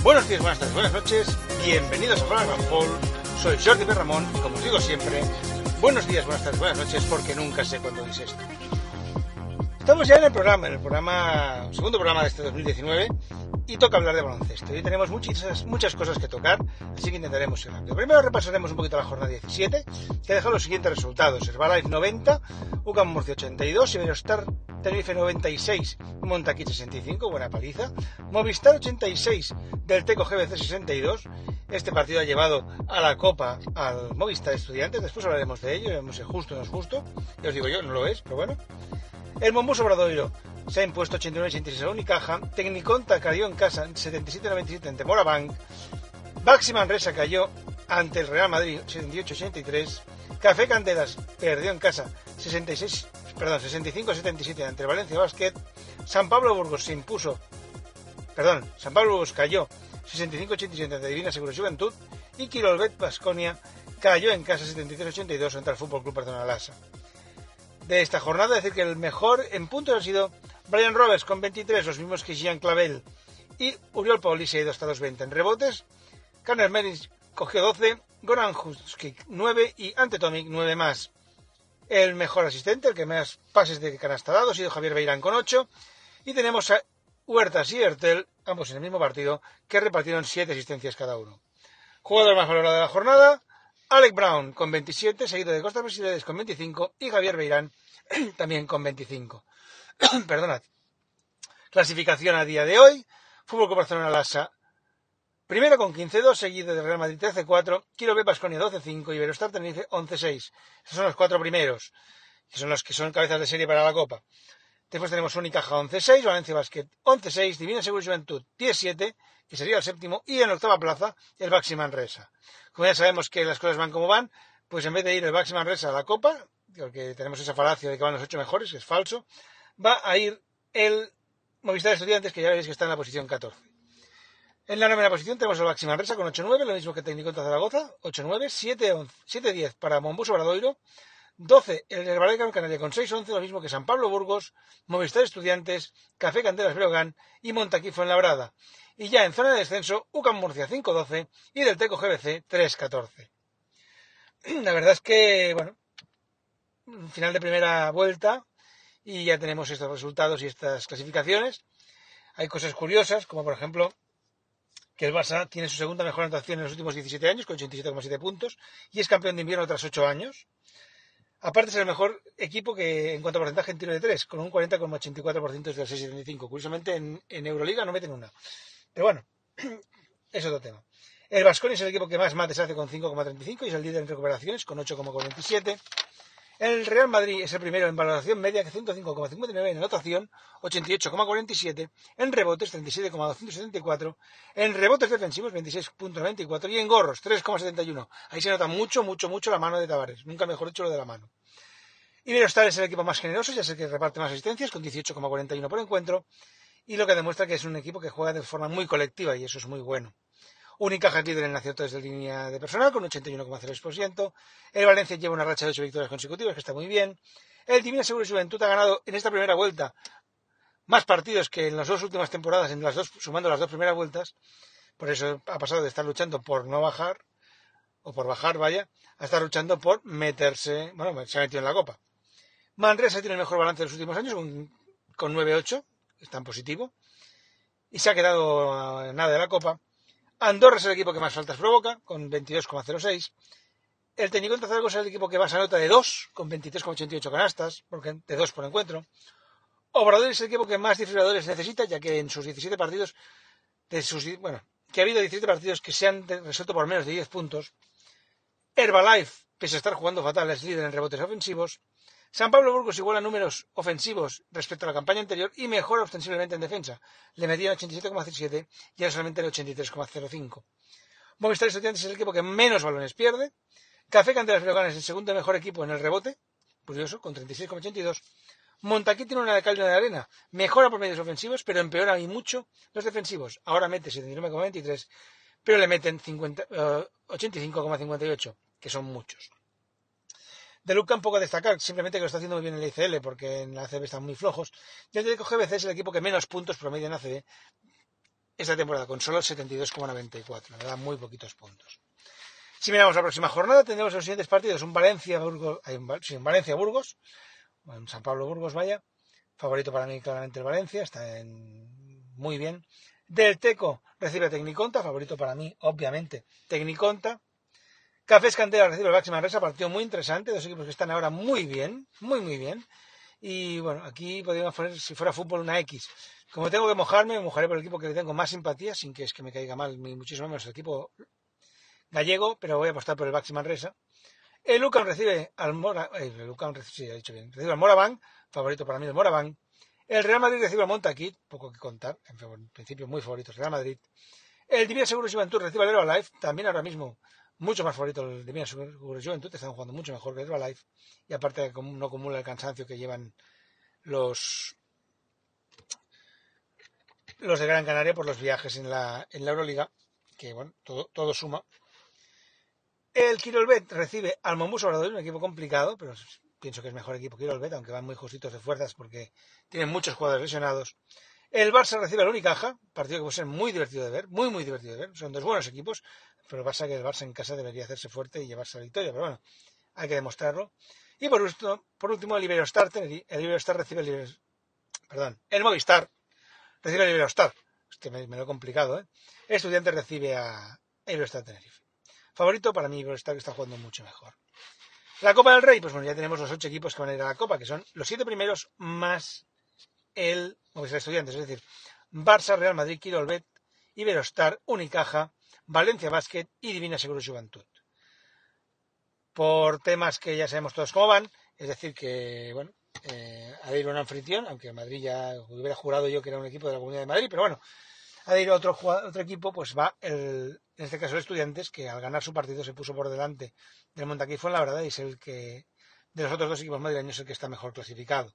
Buenos días, buenas tardes, buenas noches, bienvenidos a Flag and Paul. Soy Jordi Perramón y como os digo siempre, buenos días, buenas tardes, buenas noches, porque nunca sé cuándo dice esto. Estamos ya en el programa, en el programa, segundo programa de este 2019 y toca hablar de baloncesto. Hoy tenemos muchas, muchas cosas que tocar, así que intentaremos ser rápido. Primero repasaremos un poquito la jornada 17, que ha dejado los siguientes resultados. Herbalife 90, UCAM Murcia 82, Iberostar Tenerife 96, Montaquí 65, buena paliza. Movistar 86, del Teco GBC 62. Este partido ha llevado a la Copa al Movistar Estudiantes, después hablaremos de ello, veremos si justo o no es justo. Ya os digo yo, no lo es, pero bueno. El Mombus Obradoiro se ha impuesto 89-86 a Unicaja. Tecniconta cayó en casa 77-97 ante Morabank. Baxi Manresa cayó ante el Real Madrid 78-83. Café Candelas perdió en casa 66, perdón, 65-77 ante Valencia Basket. San Pablo Burgos se impuso, perdón, San Pablo Burgos cayó 65-87 ante Divina Seguro Juventud. Y Quirolbet Basconia cayó en casa 73-82 ante el Fútbol Club Barcelona Lassa de esta jornada. decir, que el mejor en puntos ha sido Brian Roberts con 23, los mismos que Jean Clavel. Y Uriol Pauli se ha ido hasta los 20. En rebotes, Kanner Meris cogió 12, Goran Huskic 9 y Antetomic 9 más. El mejor asistente, el que más pases de canasta ha dado, ha sido Javier Beirán con 8. Y tenemos a Huertas y Ertel, ambos en el mismo partido, que repartieron 7 asistencias cada uno. Jugador más valorado de la jornada, Alec Brown con 27, seguido de Costa Mercedes con 25 y Javier Beirán también con 25. Perdonad. Clasificación a día de hoy. Fútbol Club Barcelona Lassa. Primero con 15-2, seguido de Real Madrid 13-4, Kilo B Pasconia 12-5 y Iberostar Tenerife 11-6. Esos son los cuatro primeros, que son los que son cabezas de serie para la Copa. Después tenemos Unicaja 11-6, Valencia Basket 11-6, Divina Seguro Juventud 10-7, que sería el séptimo, y en octava plaza el Baxi Manresa. Como ya sabemos que las cosas van como van, pues en vez de ir el Baxi Manresa a la Copa, porque tenemos esa falacia de que van los ocho mejores, que es falso, va a ir el Movistar Estudiantes, que ya veréis que está en la posición 14. En la novena posición tenemos el Baxi Manresa con 8-9, lo mismo que Técnico de Zaragoza, 8-9, 7-10 para Mombus Obradoiro, 12 el Herbalife Canaria con 6-11, lo mismo que San Pablo Burgos, Movistar Estudiantes, Café Canteras Breogán y Montaquí Fuenlabrada. Y ya en zona de descenso, UCAM Murcia 5-12 y del Teco GBC 3-14. La verdad es que, bueno, final de primera vuelta y ya tenemos estos resultados y estas clasificaciones. Hay cosas curiosas, como por ejemplo que el Barça tiene su segunda mejor anotación en los últimos 17 años, con 87,7 puntos, y es campeón de invierno tras 8 años. Aparte es el mejor equipo que en cuanto a porcentaje en tiro de 3, con un 40,84% desde el 6,75. Curiosamente en, en Euroliga no meten una. Pero bueno, es otro tema. El Vasconi es el equipo que más mates hace con 5,35 y es el líder en recuperaciones con 8,47. El Real Madrid es el primero en valoración media, que 105,59 en anotación, 88,47, en rebotes 37,274, en rebotes defensivos 26,94 y en gorros 3,71. Ahí se nota mucho, mucho, mucho la mano de Tavares. Nunca mejor dicho lo de la mano. Iberostar es el equipo más generoso, ya sé que reparte más asistencias, con 18,41 por encuentro y lo que demuestra que es un equipo que juega de forma muy colectiva y eso es muy bueno. Unicaja es líder en aciertos de línea de personal con 81,3%. El Valencia lleva una racha de 8 victorias consecutivas que está muy bien. El Divina Seguro Juventud ha ganado en esta primera vuelta más partidos que en las dos últimas temporadas, en las dos, sumando las dos primeras vueltas. Por eso ha pasado de estar luchando por no bajar, o por bajar, vaya, a estar luchando por meterse, bueno, se ha metido en la copa. Manresa tiene el mejor balance de los últimos años con, con 9-8, está en positivo, y se ha quedado nada de la Copa. Andorra es el equipo que más faltas provoca, con 22,06. El técnico Zaragoza es el equipo que más anota de 2, con 23,88 canastas, porque de 2 por encuentro. Obrador es el equipo que más desfibriladores necesita, ya que en sus 17 partidos, de sus, bueno, que ha habido 17 partidos que se han resuelto por menos de 10 puntos. Herbalife, pese a estar jugando fatal, es líder en rebotes ofensivos. San Pablo Burgos iguala números ofensivos respecto a la campaña anterior y mejora ostensiblemente en defensa. Le metían 87,17 y ahora solamente el 83,05. Movistar Estudiantes es el equipo que menos balones pierde. Café Canteras Breogán es el segundo mejor equipo en el rebote, curioso, con 36,82. Montaquí tiene una de cal de arena. Mejora por medios ofensivos, pero empeora y mucho los defensivos. Ahora mete 79,23, pero le meten 85,58, eh, que son muchos. De Luca un poco destacar, simplemente que lo está haciendo muy bien en la ICL, porque en la ACB están muy flojos. Y el GBC es el equipo que menos puntos promedia en ACB, esta temporada, con solo 72,94. Me da muy poquitos puntos. Si miramos la próxima jornada, tendremos los siguientes partidos: un Valencia-Burgos, sí, un Valencia-Burgos, San Pablo-Burgos, vaya. Favorito para mí, claramente, el Valencia, está muy bien. Del Teco recibe a Tecniconta, favorito para mí, obviamente, Tecniconta. Cafés Cantera recibe el Máxima Resa, partido muy interesante, dos equipos que están ahora muy bien, muy, muy bien. Y bueno, aquí podríamos poner, si fuera fútbol, una X. Como tengo que mojarme, me mojaré por el equipo que le tengo más simpatía, sin que es que me caiga mal, muchísimo menos el equipo gallego, pero voy a apostar por el Baxi Manresa. El Lucan recibe al Mora, eh, el Lucan ha dicho bien, recibe al Moraván, favorito para mí el Moraván. El Real Madrid recibe al Montaquit, poco que contar, en principio muy favorito el Real Madrid. El Divina Seguros Juventud recibe al Herbalife, también ahora mismo mucho más favorito el Divina Juventud, están jugando mucho mejor que el Herbalife, y aparte no acumula el cansancio que llevan los los de Gran Canaria por los viajes en la, en la Euroliga, que bueno, todo, todo suma. El Kirolbet recibe al Mombus Obrador, un equipo complicado, pero pienso que es mejor equipo Kirolbet, aunque van muy justitos de fuerzas porque tienen muchos jugadores lesionados. El Barça recibe al Unicaja, partido que puede ser muy divertido de ver, muy, muy divertido de ver. Son dos buenos equipos, pero pasa que el Barça en casa debería hacerse fuerte y llevarse la victoria, pero bueno, hay que demostrarlo. Y por último, por último el Iberostar, el Iberostar recibe el, perdón, el Movistar recibe a Iberostar. Este me, me, lo he complicado, ¿eh? El estudiante recibe a Iberostar Tenerife. Favorito para mí, Iberostar que está jugando mucho mejor. La Copa del Rey, pues bueno, ya tenemos los ocho equipos que van a ir a la Copa, que son los siete primeros más el Movistar Estudiantes, es decir, Barça, Real Madrid, Quirolbet, Iberostar, Unicaja, Valencia Basket y Divina Seguro Juventud. Por temas que ya sabemos todos cómo van, es decir, que, bueno, eh, ha de ir un anfitrión, aunque Madrid ya hubiera jurado yo que era un equipo de la Comunidad de Madrid, pero bueno, ha de ir otro, otro equipo, pues va, el, en este caso, el Estudiantes, que al ganar su partido se puso por delante del Montaquí fue la verdad y es el que, de los otros dos equipos madrileños, el que está mejor clasificado.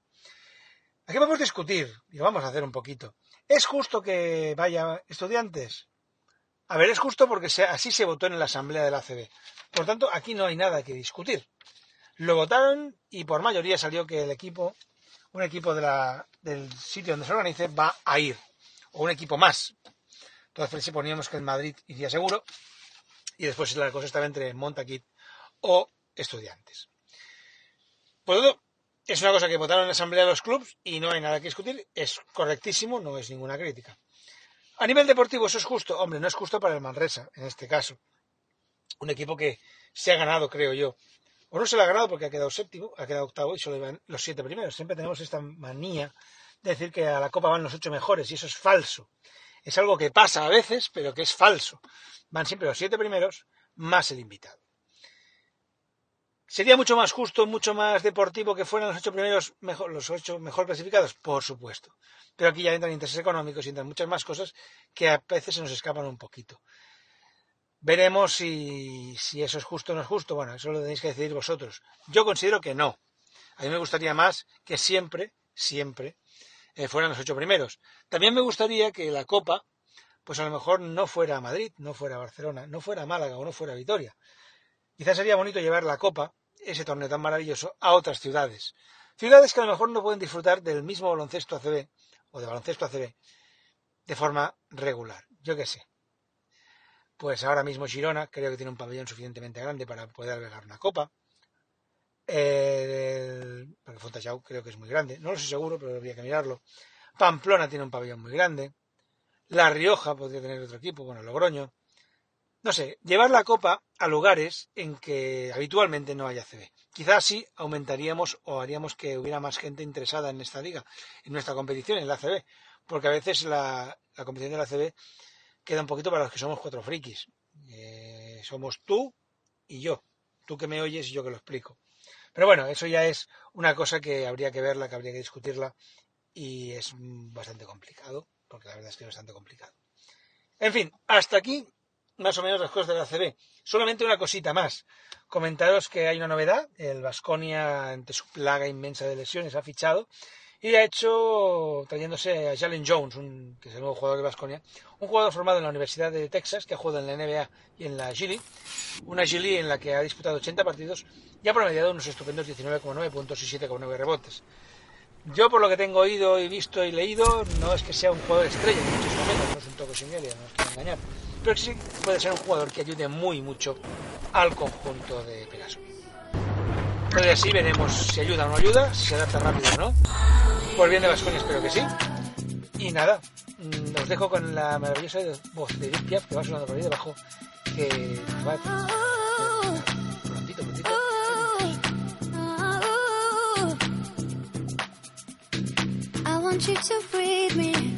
Aquí a discutir, y lo vamos a hacer un poquito. ¿Es justo que vaya Estudiantes? A ver, es justo porque así se votó en la Asamblea de la ACB. Por tanto, aquí no hay nada que discutir. Lo votaron y por mayoría salió que el equipo, un equipo del sitio donde se organice, va a ir. O un equipo más. Entonces si poníamos que el Madrid iría seguro. Y después la cosa estaba entre Montaquit o Estudiantes. Por lo tanto, es una cosa que votaron en la Asamblea de los Clubes y no hay nada que discutir. Es correctísimo, no es ninguna crítica. A nivel deportivo, ¿eso es justo? Hombre, no es justo para el Manresa, en este caso. Un equipo que se ha ganado, creo yo, o no se le ha ganado porque ha quedado séptimo, ha quedado octavo y solo iban los siete primeros. Siempre tenemos esta manía de decir que a la Copa van los ocho mejores y eso es falso. Es algo que pasa a veces, pero que es falso. Van siempre los siete primeros más el invitado. ¿Sería mucho más justo, mucho más deportivo que fueran los ocho primeros, mejor, los ocho mejor clasificados? Por supuesto. Pero aquí ya entran intereses económicos y entran muchas más cosas que a veces se nos escapan un poquito. Veremos si, eso es justo o no es justo. Bueno, eso lo tenéis que decidir vosotros. Yo considero que no. A mí me gustaría más que siempre, siempre, eh, fueran los ocho primeros. También me gustaría que la Copa, pues a lo mejor no fuera a Madrid, no fuera a Barcelona, no fuera a Málaga o no fuera a Vitoria. Quizás sería bonito llevar la Copa, ese torneo tan maravilloso, a otras ciudades. Ciudades que a lo mejor no pueden disfrutar del mismo baloncesto ACB o de baloncesto ACB de forma regular. Yo qué sé. Pues ahora mismo Girona creo que tiene un pabellón suficientemente grande para poder albergar una copa. Porque Fontajau creo que es muy grande. No lo sé seguro, pero habría que mirarlo. Pamplona tiene un pabellón muy grande. La Rioja podría tener otro equipo, bueno, Logroño. No sé, llevar la copa a lugares en que habitualmente no haya CB. Quizás sí aumentaríamos o haríamos que hubiera más gente interesada en esta liga, en nuestra competición, en la CB. Porque a veces la, la competición de la CB queda un poquito para los que somos cuatro frikis. Eh, somos tú y yo. Tú que me oyes y yo que lo explico. Pero bueno, eso ya es una cosa que habría que verla, que habría que discutirla y es bastante complicado, porque la verdad es que es bastante complicado. En fin, hasta aquí más o menos las cosas de la CB. Solamente una cosita más. Comentaros que hay una novedad. El Vasconia, ante su plaga inmensa de lesiones, ha fichado y ha hecho trayéndose a Jalen Jones, un, que es el nuevo jugador de Basconia, un jugador formado en la Universidad de Texas, que ha jugado en la NBA y en la G una G en la que ha disputado 80 partidos y ha promediado unos estupendos 19,9 puntos y 7,9 rebotes. Yo, por lo que tengo oído y visto y leído, no es que sea un jugador estrella, muchísimo menos, no es un toque sin no os quiero engañar. Pero sí puede ser un jugador que ayude muy mucho al conjunto de Pegaso. Entonces así veremos si ayuda o no ayuda, si se adapta rápido o no. Por bien de Vasconia espero que sí. Y nada, mm, os dejo con la maravillosa voz de Edith que va sonando por ahí debajo, que va prontito, prontito. I want you to breathe me.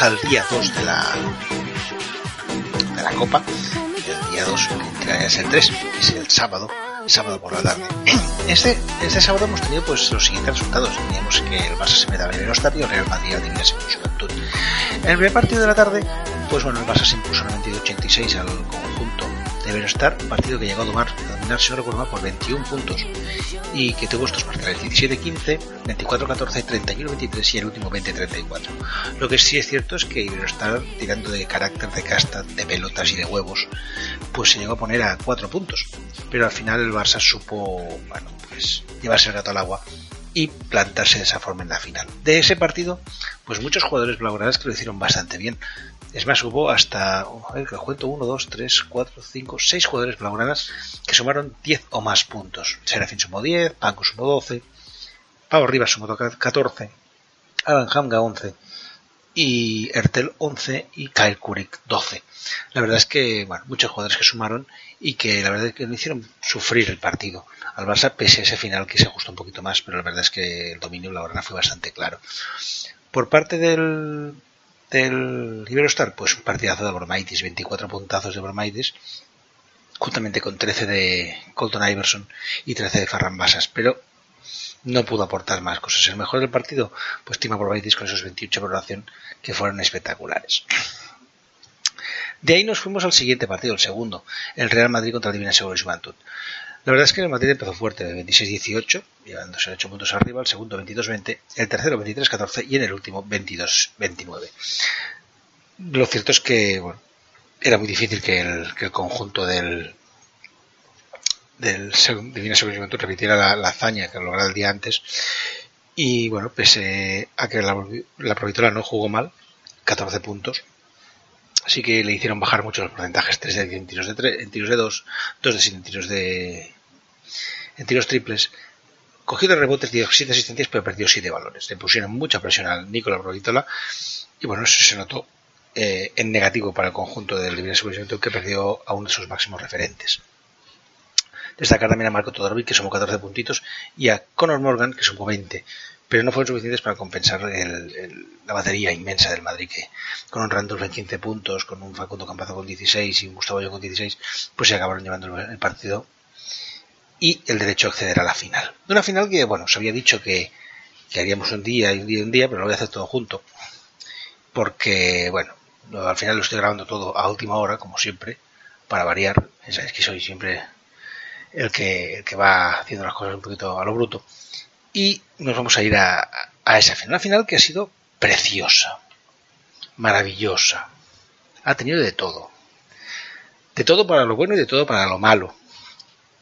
Al día 2 de la, de la Copa. El día 2 que es el 3, que es el sábado, sábado por la tarde. Este, este sábado hemos tenido pues los siguientes resultados. Teníamos que el Barça se metaba en el Estadio, el Real Madrid tenía su juventud. En el primer partido de la tarde, pues bueno, el Barça se impuso 92-86 al conjunto de Benostar, partido que llegó a domar, a dominar, si recuerdo mal, por 21 puntos y que tuvo estos parciales 17-15, 24-14, 31-23 y el último 20-34. Lo que sí es cierto es que Iberostar, tirando de carácter, de casta, de pelotas y de huevos, pues se llegó a poner a 4 puntos. Pero al final el Barça supo, bueno, pues llevarse el gato al agua y plantarse de esa forma en la final. De ese partido, pues muchos jugadores blaugranas que lo hicieron bastante bien. Es más, hubo hasta, ver, que cuento, 1, 2, 3, 4, 5, 6 jugadores blaugranas que sumaron 10 o más puntos. Serafín sumó 10, Panko sumó 12, Pavo Rivas sumó 14, Alan Hamga 11 y Ertel 11 y Kyle Kurik 12. La verdad es que, bueno, muchos jugadores que sumaron y que la verdad es que le hicieron sufrir el partido al Barça pese a ese final que se ajustó un poquito más, pero la verdad es que el dominio la verdad fue bastante claro. Por parte del del Iberostar, pues un partidazo de Bromaitis, 24 puntazos de Bromaitis, juntamente con 13 de Colton Iverson y 13 de Farran Basas, pero no pudo aportar más cosas. El mejor del partido, pues Tima Bromaitis con esos 28 de valoración que fueron espectaculares. De ahí nos fuimos al siguiente partido, el segundo, el Real Madrid contra el Divina Seguro Juventud. La verdad es que el Madrid empezó fuerte, de 26-18, llevándose 8 puntos arriba, el segundo 22-20, el tercero 23-14 y en el último 22-29. Lo cierto es que bueno, era muy difícil que el, que el conjunto del, del Divina Juventud repitiera la, la hazaña que lograra el día antes Y bueno, pese a que la, la Provitola no jugó mal, 14 puntos, así que le hicieron bajar mucho los porcentajes, 3 de 10 en tiros de 3, en tiros de 2, 2 de 7 en tiros de en tiros triples. Cogió de rebotes, dio 7 asistencias, pero perdió 7 balones. Le pusieron mucha presión al Nicolás Provitola y bueno, eso se notó eh, en negativo para el conjunto del Libre que perdió a uno de sus máximos referentes. Destacar también a Marco Todorovic, que sumó 14 puntitos, y a Conor Morgan, que sumó 20, pero no fueron suficientes para compensar el- el- la batería inmensa del Madrid, que con un Randolph en 15 puntos, con un Facundo Campazo con 16 y un Gustavo Yo con 16, pues se acabaron llevando el partido y el derecho a acceder a la final. Una final que, bueno, se había dicho que, que haríamos un día y un día y un día, pero lo voy a hacer todo junto. Porque, bueno, al final lo estoy grabando todo a última hora, como siempre, para variar. Sabéis que soy siempre el que, el que va haciendo las cosas un poquito a lo bruto. Y nos vamos a ir a, a esa final. Una final que ha sido preciosa, maravillosa. Ha tenido de todo. De todo para lo bueno y de todo para lo malo.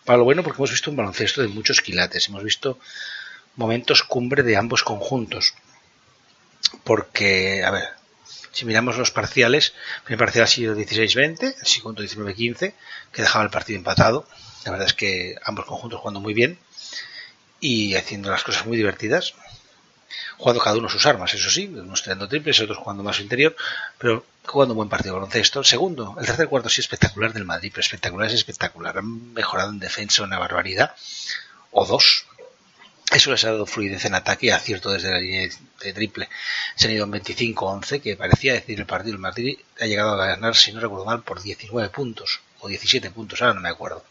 Para lo bueno porque hemos visto un baloncesto de muchos quilates. Hemos visto momentos cumbre de ambos conjuntos. Porque, a ver, si miramos los parciales, el primer parcial ha sido 16-20, el segundo 19-15, que dejaba el partido empatado. La verdad es que ambos conjuntos jugando muy bien y haciendo las cosas muy divertidas. Jugando cada uno sus armas, eso sí, unos tirando triples, otros jugando más su interior, pero jugando un buen partido baloncesto. El segundo, el tercer cuarto sí espectacular del Madrid, pero espectacular es espectacular. Han mejorado en defensa una barbaridad, o dos. Eso les ha dado fluidez en ataque acierto desde la línea de triple. Se han ido en 25-11, que parecía decir el partido. El Madrid ha llegado a ganar, si no recuerdo mal, por 19 puntos o 17 puntos, ahora no me acuerdo.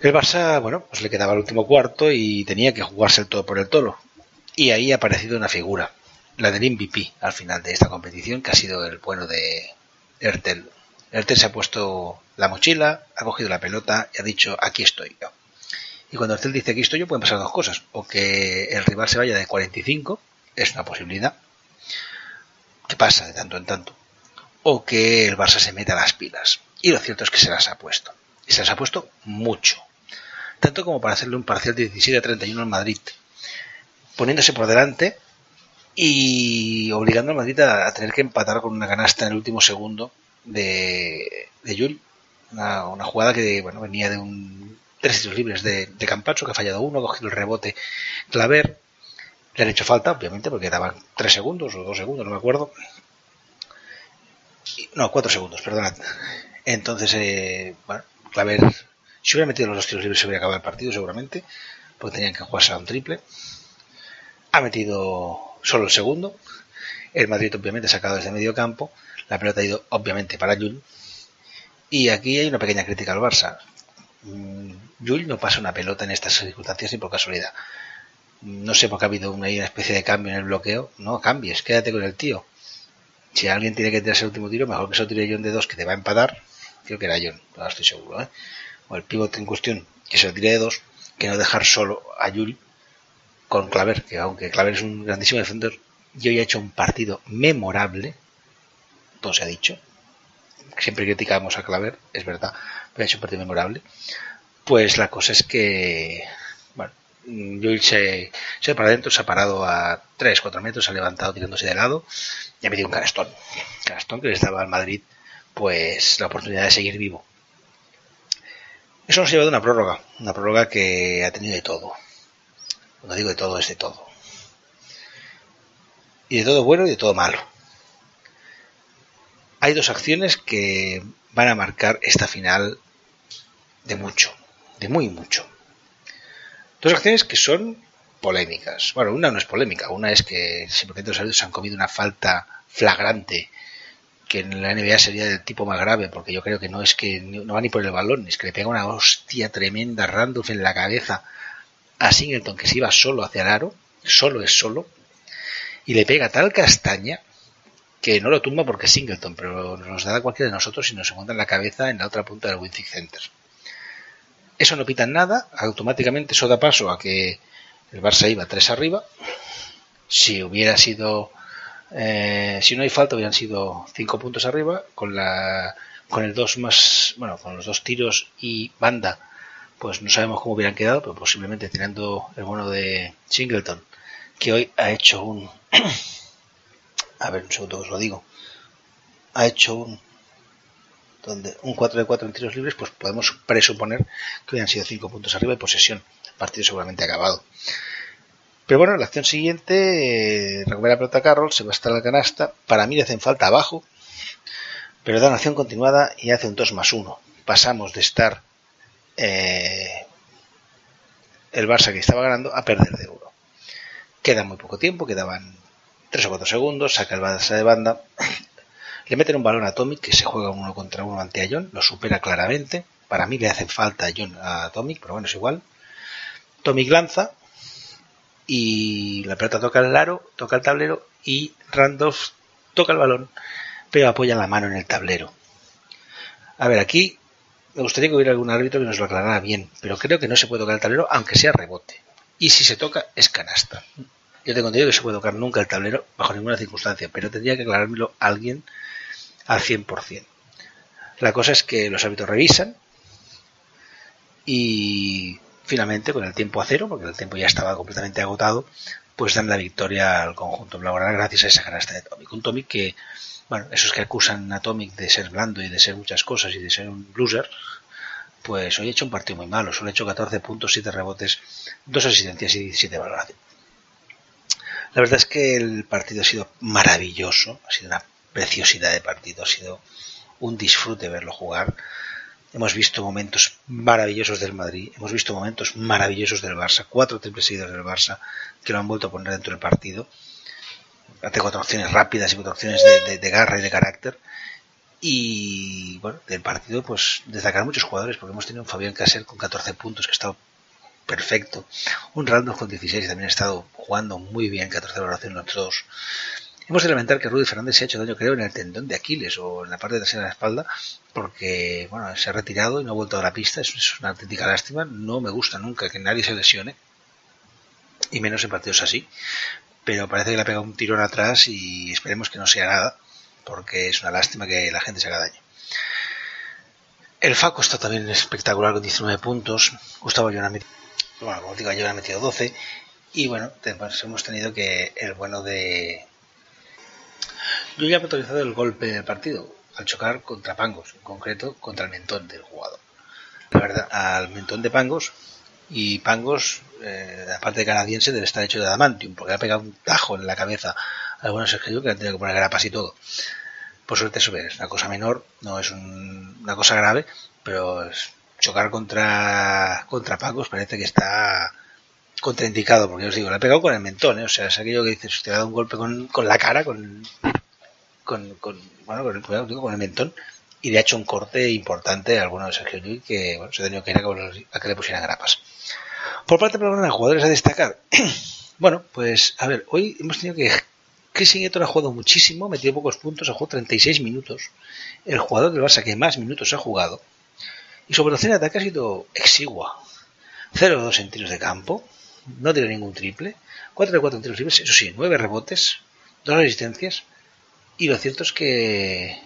El Barça, bueno, pues le quedaba el último cuarto y tenía que jugarse el todo por el tolo. Y ahí ha aparecido una figura, la del MVP al final de esta competición, que ha sido el bueno de Ertel. Ertel se ha puesto la mochila, ha cogido la pelota y ha dicho, aquí estoy yo. Y cuando Ertel dice aquí estoy yo, pueden pasar dos cosas. O que el rival se vaya de 45, es una posibilidad, que pasa de tanto en tanto. O que el Barça se meta las pilas. Y lo cierto es que se las ha puesto. Y se las ha puesto mucho. Tanto como para hacerle un parcial de 17 a 31 al Madrid. Poniéndose por delante y obligando al Madrid a, tener que empatar con una canasta en el último segundo de, de Yul. Una, jugada que bueno, venía de un tres tiros libres de, de Campacho, que ha fallado uno, ha cogido el rebote Claver. Le han hecho falta, obviamente, porque daban tres segundos o dos segundos, no me acuerdo. No, cuatro segundos, perdonad. Entonces, eh, bueno, Claver, si hubiera metido los dos tiros libres, se hubiera acabado el partido, seguramente, porque tenían que jugarse a un triple. Ha metido solo el segundo. El Madrid, obviamente, ha sacado desde medio campo. La pelota ha ido, obviamente, para Jul. Y aquí hay una pequeña crítica al Barça. Mm, Jul no pasa una pelota en estas circunstancias ni por casualidad. No sé por qué ha habido una, una especie de cambio en el bloqueo. No cambies, quédate con el tío. Si alguien tiene que tirarse el último tiro, mejor que se lo tire John de dos, que te va a empatar. Creo que era John, estoy seguro. ¿eh? O el pivote en cuestión, que se lo tire de dos, que no dejar solo a Jul con Claver, que aunque Claver es un grandísimo defensor, yo ya he hecho un partido memorable, todo se ha dicho. Siempre criticamos a Claver, es verdad, pero ha hecho un partido memorable. Pues la cosa es que, bueno, Joel se, se para adentro, se ha parado a 3-4 metros, se ha levantado tirándose de lado y ha metido un canastón. Canastón que les daba al Madrid pues la oportunidad de seguir vivo. Eso nos ha llevado a una prórroga, una prórroga que ha tenido de todo. Cuando digo de todo, es de todo. Y de todo bueno y de todo malo. Hay dos acciones que van a marcar esta final de mucho, de muy mucho. Dos acciones que son polémicas. Bueno, una no es polémica, una es que simplemente los árbitros han comido una falta flagrante que en la NBA sería del tipo más grave, porque yo creo que no es que no va ni por el balón, es que le pega una hostia tremenda Randolph en la cabeza a Singleton que se iba solo hacia el aro, solo es solo, y le pega tal castaña que no lo tumba porque es Singleton, pero nos da a cualquiera de nosotros y nos encuentra en la cabeza en la otra punta del Winzig Center. Eso no pita nada, automáticamente eso da paso a que el Barça iba tres arriba. Si hubiera sido, eh, si no hay falta, hubieran sido cinco puntos arriba, con la, con el dos más, bueno, con los dos tiros y banda, pues no sabemos cómo hubieran quedado, pero posiblemente tirando el bueno de Singleton, que hoy ha hecho un... a ver, un segundo os lo digo. Ha hecho un... Donde un 4 de 4 en tiros libres, pues podemos presuponer que hubieran sido 5 puntos arriba de posesión. El partido seguramente acabado. Pero bueno, la acción siguiente, eh, recupera la pelota Carroll, se va a estar la canasta. Para mí le hacen falta abajo, pero da una acción continuada y hace un 2 más 1. Pasamos de estar eh, el Barça que estaba ganando a perder de euro. Queda muy poco tiempo, quedaban 3 o 4 segundos, saca el Barça de banda, le meten un balón a Tomic que se juega uno contra uno ante John, lo supera claramente. Para mí le hacen falta a John a Tomic, pero bueno, es igual. Tomic lanza y la pelota toca el aro, toca el tablero y Randolph toca el balón, pero apoya la mano en el tablero. A ver, aquí me gustaría que hubiera algún árbitro que nos lo aclarara bien, pero creo que no se puede tocar el tablero aunque sea rebote. Y si se toca, es canasta. Yo tengo entendido que se puede tocar nunca el tablero bajo ninguna circunstancia, pero tendría que aclarármelo alguien al 100%. La cosa es que los árbitros revisan y finalmente con el tiempo a cero, porque el tiempo ya estaba completamente agotado, pues dan la victoria al conjunto blaugrana gracias a esa canasta de Tomic. Un Tomic que, bueno, esos que acusan a Tomic de ser blando y de ser muchas cosas y de ser un loser, pues hoy ha hecho un partido muy malo. Solo ha hecho 14 puntos, 7 rebotes, 2 asistencias y 17 valoración. La verdad es que el partido ha sido maravilloso, ha sido una preciosidad de partido, ha sido un disfrute verlo jugar. Hemos visto momentos maravillosos del Madrid, hemos visto momentos maravillosos del Barça, cuatro triples seguidos del Barça que lo han vuelto a poner dentro del partido. Ante cuatro opciones rápidas y cuatro opciones de, garra y de carácter. Y bueno, del partido, pues destacar muchos jugadores, porque hemos tenido un Fabián Caser con 14 puntos que ha estado perfecto. Un Randolph con 16 también ha estado jugando muy bien, 14 valoración los dos. Hemos de lamentar que Rudy Fernández se ha hecho daño, creo, en el tendón de Aquiles o en la parte trasera de la espalda, porque bueno, se ha retirado y no ha vuelto a la pista. Es, una auténtica lástima. No me gusta nunca que nadie se lesione, y menos en partidos así. Pero parece que le ha pegado un tirón atrás y esperemos que no sea nada, porque es una lástima que la gente se haga daño. El Faco está también espectacular con 19 puntos. Gustavo Llona bueno, como digo, yo ha metido 12. Y bueno, pues hemos tenido que el bueno de. Yo ya he autorizado el golpe del partido al chocar contra Pangos, en concreto contra el mentón del jugador. La verdad, al mentón de Pangos y Pangos, eh, la parte canadiense, debe estar hecho de adamantium, porque le ha pegado un tajo en la cabeza al bueno Sergio que le han tenido que poner grapas y todo. Por suerte, eso es una cosa menor, no es un, una cosa grave, pero es, chocar contra, contra Pacos parece que está contraindicado, porque os digo, le ha pegado con el mentón, ¿eh? o sea, es aquello que dices, usted ha dado un golpe con, con la cara, con, con, con, bueno, con el, con el mentón, y le ha hecho un corte importante a alguno de Sergio Llull que bueno, se ha tenido que ir a, a que le pusieran grapas. Por parte de los jugadores a destacar, bueno, pues a ver, hoy hemos tenido que Chris Nieto ha jugado muchísimo, metido pocos puntos, ha jugado 36 minutos. El jugador del Barça que más minutos ha jugado. Y su velocidad de ataque ha sido exigua. 0-2 en tiros de campo, no tiene ningún triple, 4 de 4 en tiros libres, eso sí, 9 rebotes, 2 asistencias. Y lo cierto es que,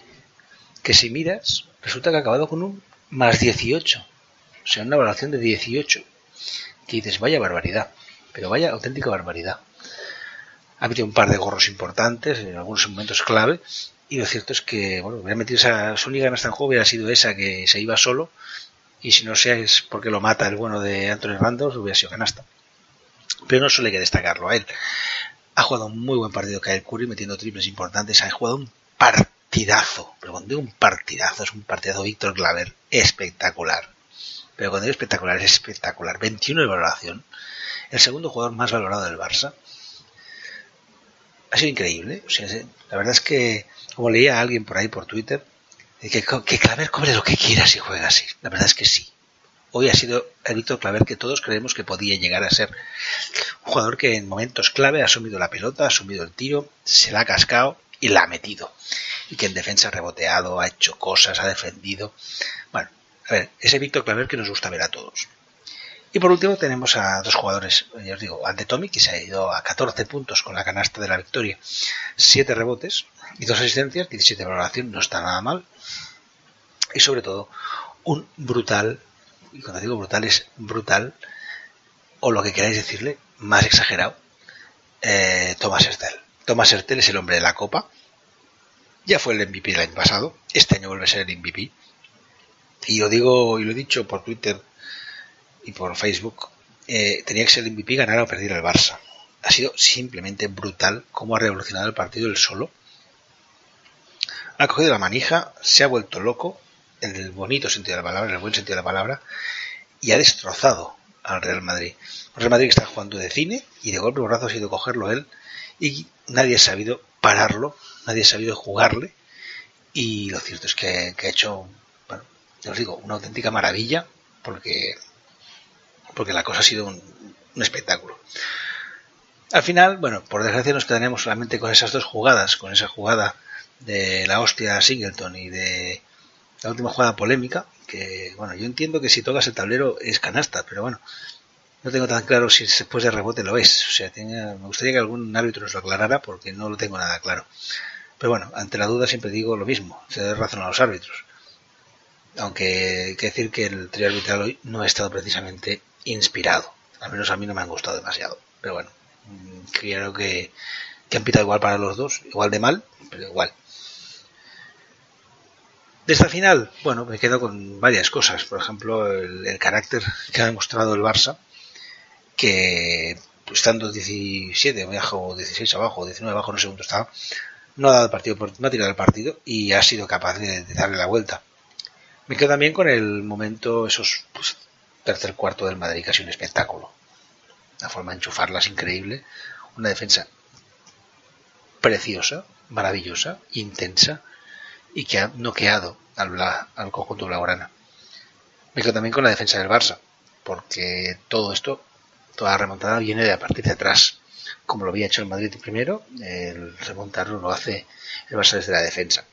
que si miras, resulta que ha acabado con un más 18. O sea, una evaluación de 18. Que dices, vaya barbaridad. Pero vaya auténtica barbaridad ha metido un par de gorros importantes en algunos momentos clave y lo cierto es que bueno hubiera metido esa su liga en esta juego hubiera sido esa que se iba solo y si no sea es porque lo mata el bueno de Anthony Randolph hubiera sido canasta pero no solo hay que destacarlo a él ha jugado un muy buen partido Kyle Curry metiendo triples importantes ha jugado un partidazo pero cuando digo un partidazo es un partidazo Víctor Claver espectacular pero cuando digo espectacular es espectacular 21 de valoración el segundo jugador más valorado del Barça ha sido increíble. La verdad es que, como leía a alguien por ahí por Twitter, que, que Claver cobre lo que quiera si juega así. La verdad es que sí. Hoy ha sido Víctor Claver que todos creemos que podía llegar a ser. Un jugador que en momentos clave ha asumido la pelota, ha asumido el tiro, se la ha cascado y la ha metido. Y que en defensa ha reboteado, ha hecho cosas, ha defendido. Bueno, a ver, ese Víctor Claver que nos gusta ver a todos. Y por último tenemos a dos jugadores, ya os digo, ante Tommy, que se ha ido a 14 puntos con la canasta de la victoria, 7 rebotes y 2 asistencias, 17 de valoración, no está nada mal. Y sobre todo, un brutal y cuando digo brutal es brutal, o lo que queráis decirle, más exagerado, eh, Thomas Hertel. Thomas Hertel es el hombre de la copa, ya fue el MVP del año pasado, este año vuelve a ser el MVP, y lo digo y lo he dicho por Twitter y por Facebook, eh, tenía que ser el MVP ganar o perder el Barça. Ha sido simplemente brutal cómo ha revolucionado el partido el solo. Ha cogido la manija, se ha vuelto loco, en el bonito sentido de la palabra, en el buen sentido de la palabra, y ha destrozado al Real Madrid. Un Real Madrid que está jugando de cine y de golpe brazo ha sido cogerlo él y nadie ha sabido pararlo, nadie ha sabido jugarle y lo cierto es que, ha hecho, bueno, ya os digo, una auténtica maravilla porque, porque la cosa ha sido un, un espectáculo. Al final, bueno, por desgracia nos quedaremos solamente con esas dos jugadas, con esa jugada de la hostia Singleton y de la última jugada polémica, que bueno, yo entiendo que si tocas el tablero es canasta, pero bueno, no tengo tan claro si después de rebote lo es. O sea, me gustaría que algún árbitro nos lo aclarara porque no lo tengo nada claro. Pero bueno, ante la duda siempre digo lo mismo, se da razón a los árbitros. Aunque hay que decir que el trío arbitral hoy no ha estado precisamente inspirado. Al menos a mí no me han gustado demasiado. Pero bueno, mm, creo que, que han pitado igual para los dos, igual de mal, pero igual. De esta final, bueno, me quedo con varias cosas. Por ejemplo, el, carácter que ha demostrado el Barça, que estando 17 abajo, 16 abajo, 19 abajo, no sé cuánto estaba, no ha dado partido, no ha tirado el partido y ha sido capaz de, darle la vuelta. Me quedo también con el momento, esos pues, tercer cuarto del Madrid, casi un espectáculo. La forma de enchufarlas increíble, una defensa preciosa, maravillosa, intensa y que ha noqueado al, al conjunto blaugrana. Me quedo también con la defensa del Barça, porque todo esto, toda la remontada viene de a partir de atrás. Como lo había hecho el Madrid primero, el remontarlo lo hace el Barça desde la defensa.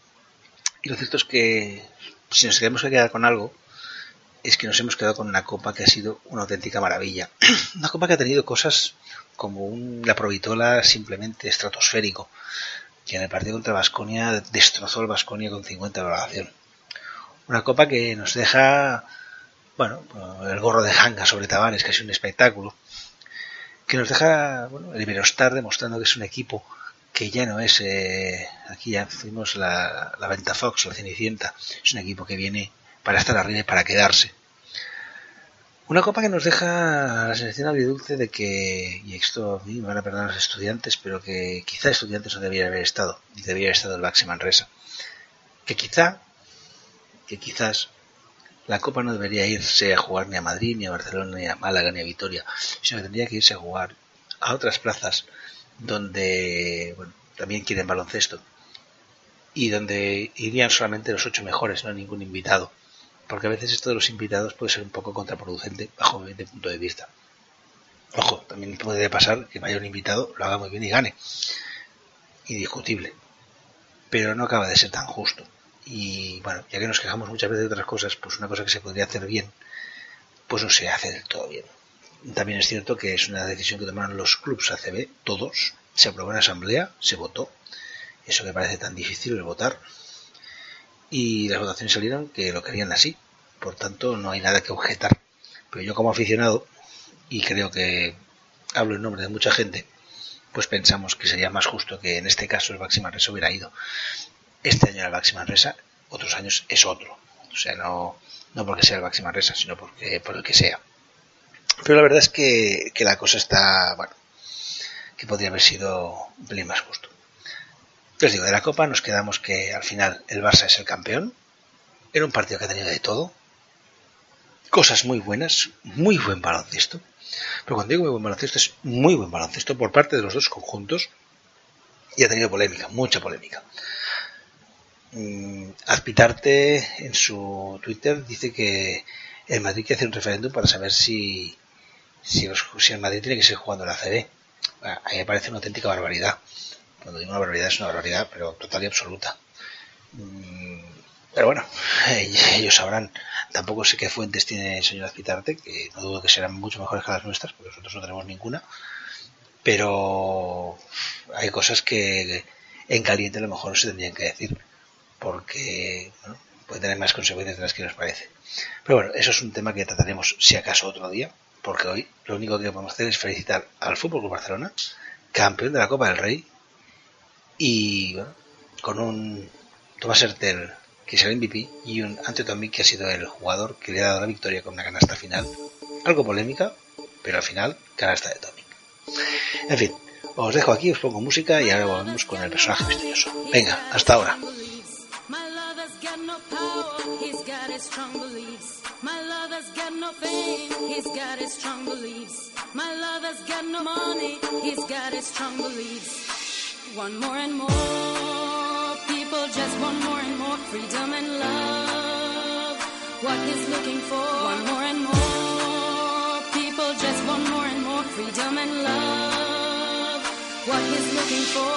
Y lo cierto es que si nos tenemos que quedar con algo, es que nos hemos quedado con una copa que ha sido una auténtica maravilla. una copa que ha tenido cosas como la provitola simplemente estratosférico, que en el partido contra Vasconia destrozó el Vasconia con 50 de valoración. Una copa que nos deja, bueno, el gorro de Hanga sobre Tavares, que es un espectáculo, que nos deja, bueno, el Iberostar demostrando que es un equipo que ya no es, eh, aquí ya fuimos la, la Venta Fox, la Cenicienta, es un equipo que viene para estar arriba y para quedarse. Una copa que nos deja la sensación agridulce de que, y esto a mí me van a perdonar los estudiantes, pero que quizá estudiantes no debería haber estado, y debería haber estado el Baxi Manresa. Que quizá, que quizás la copa no debería irse a jugar ni a Madrid, ni a Barcelona, ni a Málaga, ni a Vitoria, sino que tendría que irse a jugar a otras plazas donde, bueno, también quieren baloncesto y donde irían solamente los ocho mejores, no ningún invitado porque a veces esto de los invitados puede ser un poco contraproducente bajo mi punto de vista. Ojo, también puede pasar que vaya un invitado, lo haga muy bien y gane. Indiscutible. Pero no acaba de ser tan justo. Y bueno, ya que nos quejamos muchas veces de otras cosas, pues una cosa que se podría hacer bien, pues no se hace del todo bien. También es cierto que es una decisión que tomaron los clubes ACB, todos, se aprobó en asamblea, se votó, eso que parece tan difícil el votar, y las votaciones salieron que lo querían así. Por tanto, no hay nada que objetar. Pero yo como aficionado, y creo que hablo en nombre de mucha gente, pues pensamos que sería más justo que en este caso el Baxi Manresa hubiera ido. Este año era el Baxi Manresa, otros años es otro. O sea, no, no porque sea el Baxi Manresa, sino porque, por el que sea. Pero la verdad es que, que la cosa está, bueno, que podría haber sido un pelín más justo. Os digo, de la Copa nos quedamos que al final el Barça es el campeón. Era un partido que ha tenido de todo. Cosas muy buenas, muy buen baloncesto. Pero cuando digo muy buen baloncesto es muy buen baloncesto por parte de los dos conjuntos. Y ha tenido polémica, mucha polémica. Mm, Azpitarte en su Twitter dice que el Madrid quiere hacer un referéndum para saber si, si, el Madrid tiene que seguir jugando la CB. Bueno, a mí me parece una auténtica barbaridad. Cuando digo una barbaridad es una barbaridad, pero total y absoluta. Mm, Pero bueno, ellos sabrán. Tampoco sé qué fuentes tiene el señor Azpitarte, que no dudo que serán mucho mejores que las nuestras, porque nosotros no tenemos ninguna. Pero hay cosas que en caliente a lo mejor no se tendrían que decir, porque bueno, puede tener más consecuencias de las que nos parece. Pero bueno, eso es un tema que trataremos si acaso otro día, porque hoy lo único que podemos hacer es felicitar al Fútbol Club Barcelona, campeón de la Copa del Rey, y bueno, con un Tomás Hertel que es el MVP y un Ante Tomic que ha sido el jugador que le ha dado la victoria con una canasta final, algo polémica, pero al final canasta de Tomic. En fin, os dejo aquí, os pongo música y ahora volvemos con el personaje misterioso. Venga, hasta ahora. My lover's got no money, he's got his strong beliefs. One more and more, people just want more and more freedom and love. What he's looking for, one more and more, people just want more and more freedom and love. What he's looking for,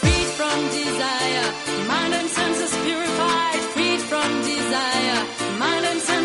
freed from desire, mind and senses purified, freed from desire, mind and senses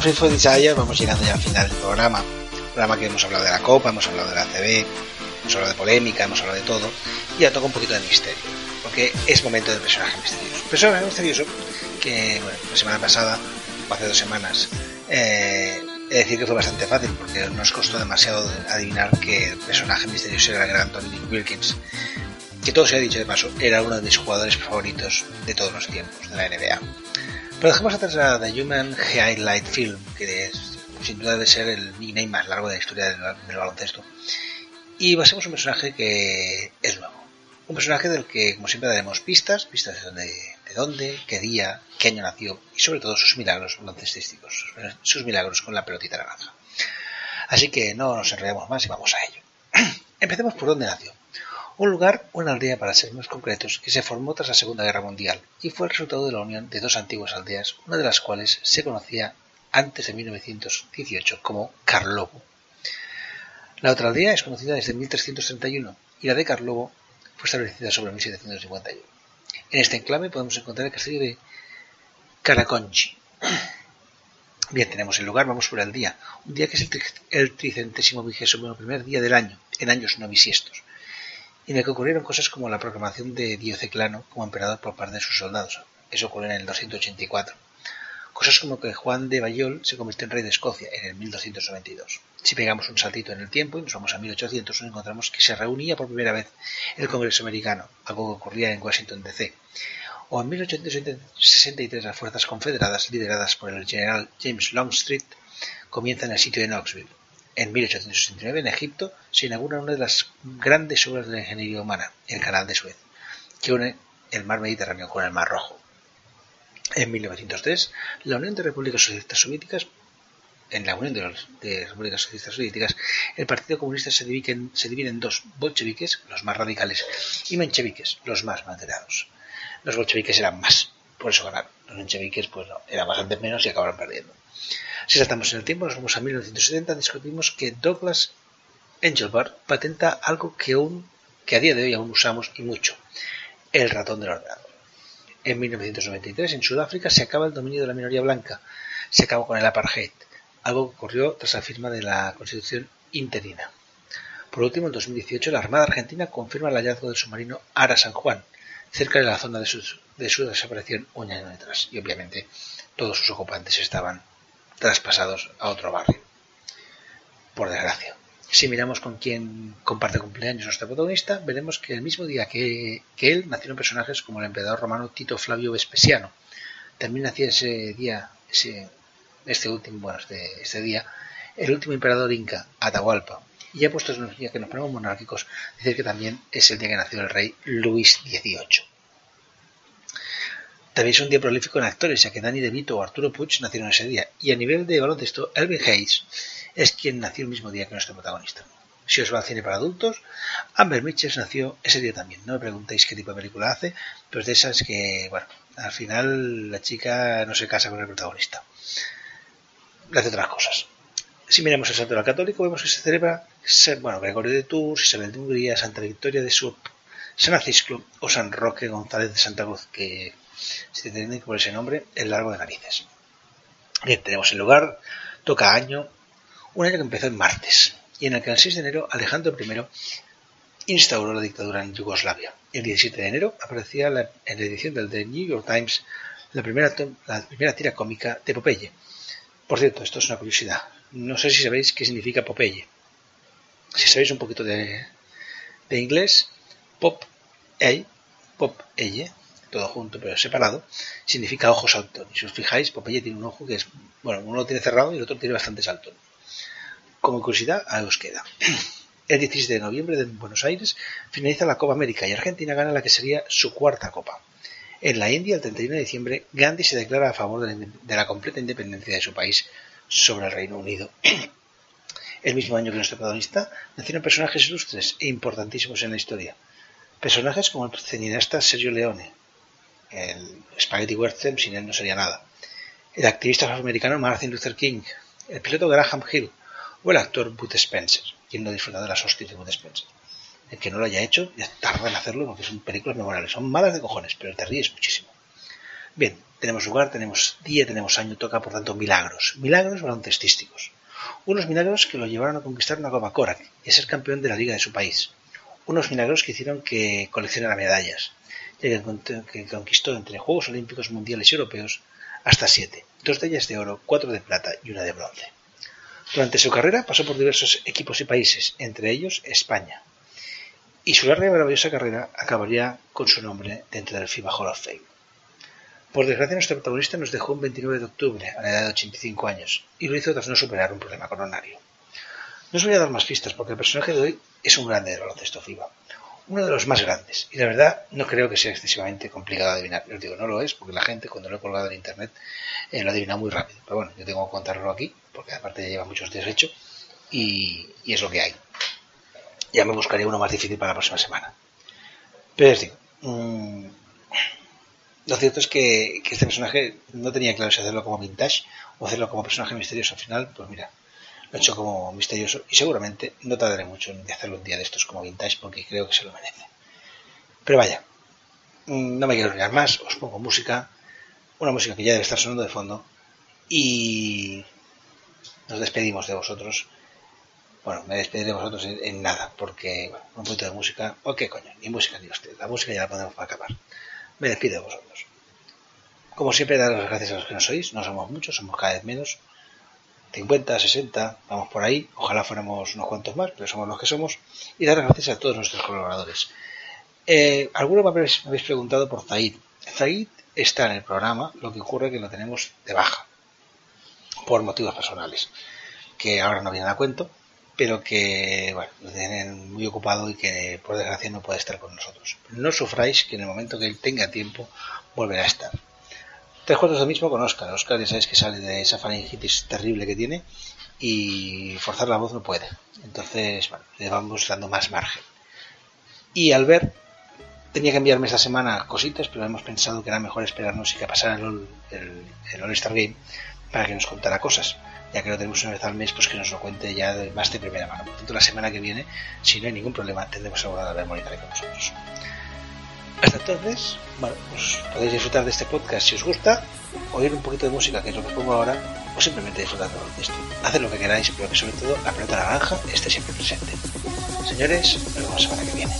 Con Free for Desire vamos llegando ya al final del programa. programa que hemos hablado de la Copa, hemos hablado de la CB, hemos hablado de polémica, hemos hablado de todo. Y ya toca un poquito de misterio, porque es momento del personaje misterioso. Personaje misterioso que, bueno, la semana pasada, o hace dos semanas, eh, he de decir que fue bastante fácil, porque nos costó demasiado adivinar que el personaje misterioso era el gran Dominic Wilkins. Que todo se ha dicho de paso, era uno de mis jugadores favoritos de todos los tiempos de la NBA. Pero dejemos atrás a The Human Highlight Film, que es, sin duda debe ser el nickname más largo de la historia del, baloncesto. Y basemos un personaje que es nuevo. Un personaje del que, como siempre, daremos pistas, pistas de dónde, de qué día, qué año nació y sobre todo sus milagros baloncestísticos, sus milagros con la pelotita naranja. Así que no nos enredemos más y vamos a ello. Empecemos por dónde nació. Un lugar, una aldea para ser más concretos, que se formó tras la Segunda Guerra Mundial y fue el resultado de la unión de dos antiguas aldeas, una de las cuales se conocía antes de 1918 como Karlovo. La otra aldea es conocida desde 1331 y la de Karlovo fue establecida sobre 1751. En este enclave podemos encontrar el castillo de Karakonchi. Bien, tenemos el lugar, vamos por el día. Un día que es el, tri el tricentésimo vigésimo primer día del año, en años no bisiestos en el que ocurrieron cosas como la proclamación de Dioceclano como emperador por parte de sus soldados. Eso ocurrió en el 284. Cosas como que Juan de Bayol se convirtió en rey de Escocia en el 1292. Si pegamos un saltito en el tiempo y nos vamos a 1800, nos encontramos que se reunía por primera vez el Congreso Americano, algo que ocurría en Washington DC. O en 1863 las fuerzas confederadas, lideradas por el general James Longstreet, comienzan el sitio de Knoxville. En 1869, en Egipto, se inaugura una de las grandes obras de la ingeniería humana, el Canal de Suez, que une el mar Mediterráneo con el Mar Rojo. En 1903, la Unión de Repúblicas Socialistas Soviéticas en la Unión de, los, Repúblicas Socialistas Soviéticas, el Partido Comunista se divide, en, se divide en dos, bolcheviques, los más radicales, y mencheviques, los más moderados. Los bolcheviques eran más, por eso ganaron. Los mencheviques, pues no, eran bastante menos y acabaron perdiendo. Si saltamos en el tiempo, nos vamos a 1970, discutimos que Douglas Engelbart patenta algo que, aún, que a día de hoy aún usamos y mucho, el ratón del ordenador. En 1993, en Sudáfrica, se acaba el dominio de la minoría blanca, se acabó con el apartheid, algo que ocurrió tras la firma de la Constitución interina. Por último, en 2018, la Armada Argentina confirma el hallazgo del submarino Ara San Juan, cerca de la zona de su, de su desaparición un año detrás. Y obviamente todos sus ocupantes estaban traspasados a otro barrio. Por desgracia. Si miramos con quién comparte cumpleaños nuestro protagonista, veremos que el mismo día que, que él nacieron personajes como el emperador romano Tito Flavio Vespasiano. También nacía ese día, ese, este último, bueno, este, este día, el último emperador inca, Atahualpa. Y ya puestos en día que nos ponemos monárquicos, decir que también es el día que nació el rey Luis XVIII. También es un día prolífico en actores, ya que Danny DeVito o Arturo Puig nacieron ese día. Y a nivel de baloncesto, Elvin Hayes es quien nació el mismo día que nuestro protagonista. Si os va al cine para adultos, Amber Mitchell nació ese día también. No me preguntéis qué tipo de película hace, pero es de esas que, bueno, al final la chica no se casa con el protagonista. Le hace otras cosas. Si miramos el santo católico, vemos que se celebra, bueno, Gregorio de Tours, Isabel de Hungría, Santa Victoria de Sur, San Francisco o San Roque González de Santa Cruz, que si te tienen por ese nombre, es largo de narices. Tenemos el lugar, toca año, un año que empezó en martes, y en el que el 6 de enero Alejandro I instauró la dictadura en Yugoslavia. El 17 de enero aparecía en la edición del The New York Times la primera, la primera tira cómica de Popeye. Por cierto, esto es una curiosidad. No sé si sabéis qué significa Popeye. Si sabéis un poquito de, de inglés, pop, ey, pop, eye, todo junto pero separado, significa ojo saltón. Y si os fijáis, Popeye tiene un ojo que es, bueno, uno lo tiene cerrado y el otro tiene bastante saltón. Como curiosidad, ahí os queda. El 16 de noviembre en Buenos Aires finaliza la Copa América y Argentina gana la que sería su cuarta Copa. En la India, el 31 de diciembre, Gandhi se declara a favor de de la completa independencia de su país sobre el Reino Unido. El mismo año que nuestro protagonista, nacieron personajes ilustres e importantísimos en la historia. Personajes como el cineasta Sergio Leone, el Spaghetti Western, sin él no sería nada, el activista afroamericano Martin Luther King, el piloto Graham Hill o el actor Bud Spencer, quien no disfruta de las hostias de Bud Spencer. El que no lo haya hecho ya tarda en hacerlo porque son películas memorables, son malas de cojones, pero te ríes muchísimo. Bien, tenemos lugar, tenemos día, tenemos año, toca por tanto milagros, milagros baloncestísticos. Unos milagros que lo llevaron a conquistar una Copa Korak y a ser campeón de la liga de su país. Unos milagros que hicieron que coleccionara medallas, que conquistó entre Juegos Olímpicos Mundiales y Europeos hasta siete, dos de ellas de oro, cuatro de plata y una de bronce. Durante su carrera pasó por diversos equipos y países, entre ellos España. Y su larga y maravillosa carrera acabaría con su nombre dentro del FIBA Hall of Fame. Por desgracia, nuestro protagonista nos dejó un 29 de octubre, a la edad de 85 años, y lo hizo tras no superar un problema coronario. No os voy a dar más pistas porque el personaje de hoy es un grande del baloncesto FIBA, uno de los más grandes, y la verdad no creo que sea excesivamente complicado adivinar. Os digo, no lo es, porque la gente cuando lo he colgado en internet eh, lo adivina muy rápido. Pero bueno, yo tengo que contarlo aquí, porque aparte ya lleva muchos días hecho, y, y es lo que hay. Ya me buscaré uno más difícil para la próxima semana. Pero os digo, mmm, lo cierto es que, que, este personaje no tenía claro si hacerlo como vintage o hacerlo como personaje misterioso. Al final, pues mira, lo he hecho como misterioso y seguramente no tardaré mucho en hacerlo un día de estos como vintage porque creo que se lo merece. Pero vaya, no me quiero olvidar más, os pongo música, una música que ya debe estar sonando de fondo y nos despedimos de vosotros. Bueno, me despediré de vosotros en, nada, porque bueno, un poquito de música, o qué coño, ni música ni usted, la música ya la podemos para acabar. Me despido de vosotros. Como siempre, dar las gracias a los que nos oís, no somos muchos, somos cada vez menos, 50, 60, vamos por ahí, ojalá fuéramos unos cuantos más, pero somos los que somos, y dar las gracias a todos nuestros colaboradores. Eh, algunos me habéis, me habéis preguntado por Zaid. Zaid está en el programa, lo que ocurre es que lo tenemos de baja, por motivos personales, que ahora no vienen a cuento, pero que bueno, lo tienen muy ocupado y que por desgracia no puede estar con nosotros. No sufráis que en el momento que él tenga tiempo volverá a estar. Cuartos de mismo con Oscar. Oscar ya sabéis que sale de esa faringitis terrible que tiene y forzar la voz no puede. Entonces, bueno, le vamos dando más margen. Y Albert tenía que enviarme esta semana cositas, pero hemos pensado que era mejor esperarnos y que pasara el, All- el, el All-Star Game para que nos contara cosas. Ya que lo tenemos una vez al mes, pues que nos lo cuente ya de- más de primera mano. Por tanto, la semana que viene, si no hay ningún problema, tendremos abogado de Monitoring con nosotros. Hasta entonces, bueno, pues podéis disfrutar de este podcast si os gusta, oír un poquito de música, que es lo que pongo ahora, o simplemente disfrutar de esto. Haced lo que queráis, pero que sobre todo la pelota naranja esté siempre presente. Señores, nos vemos la semana que viene.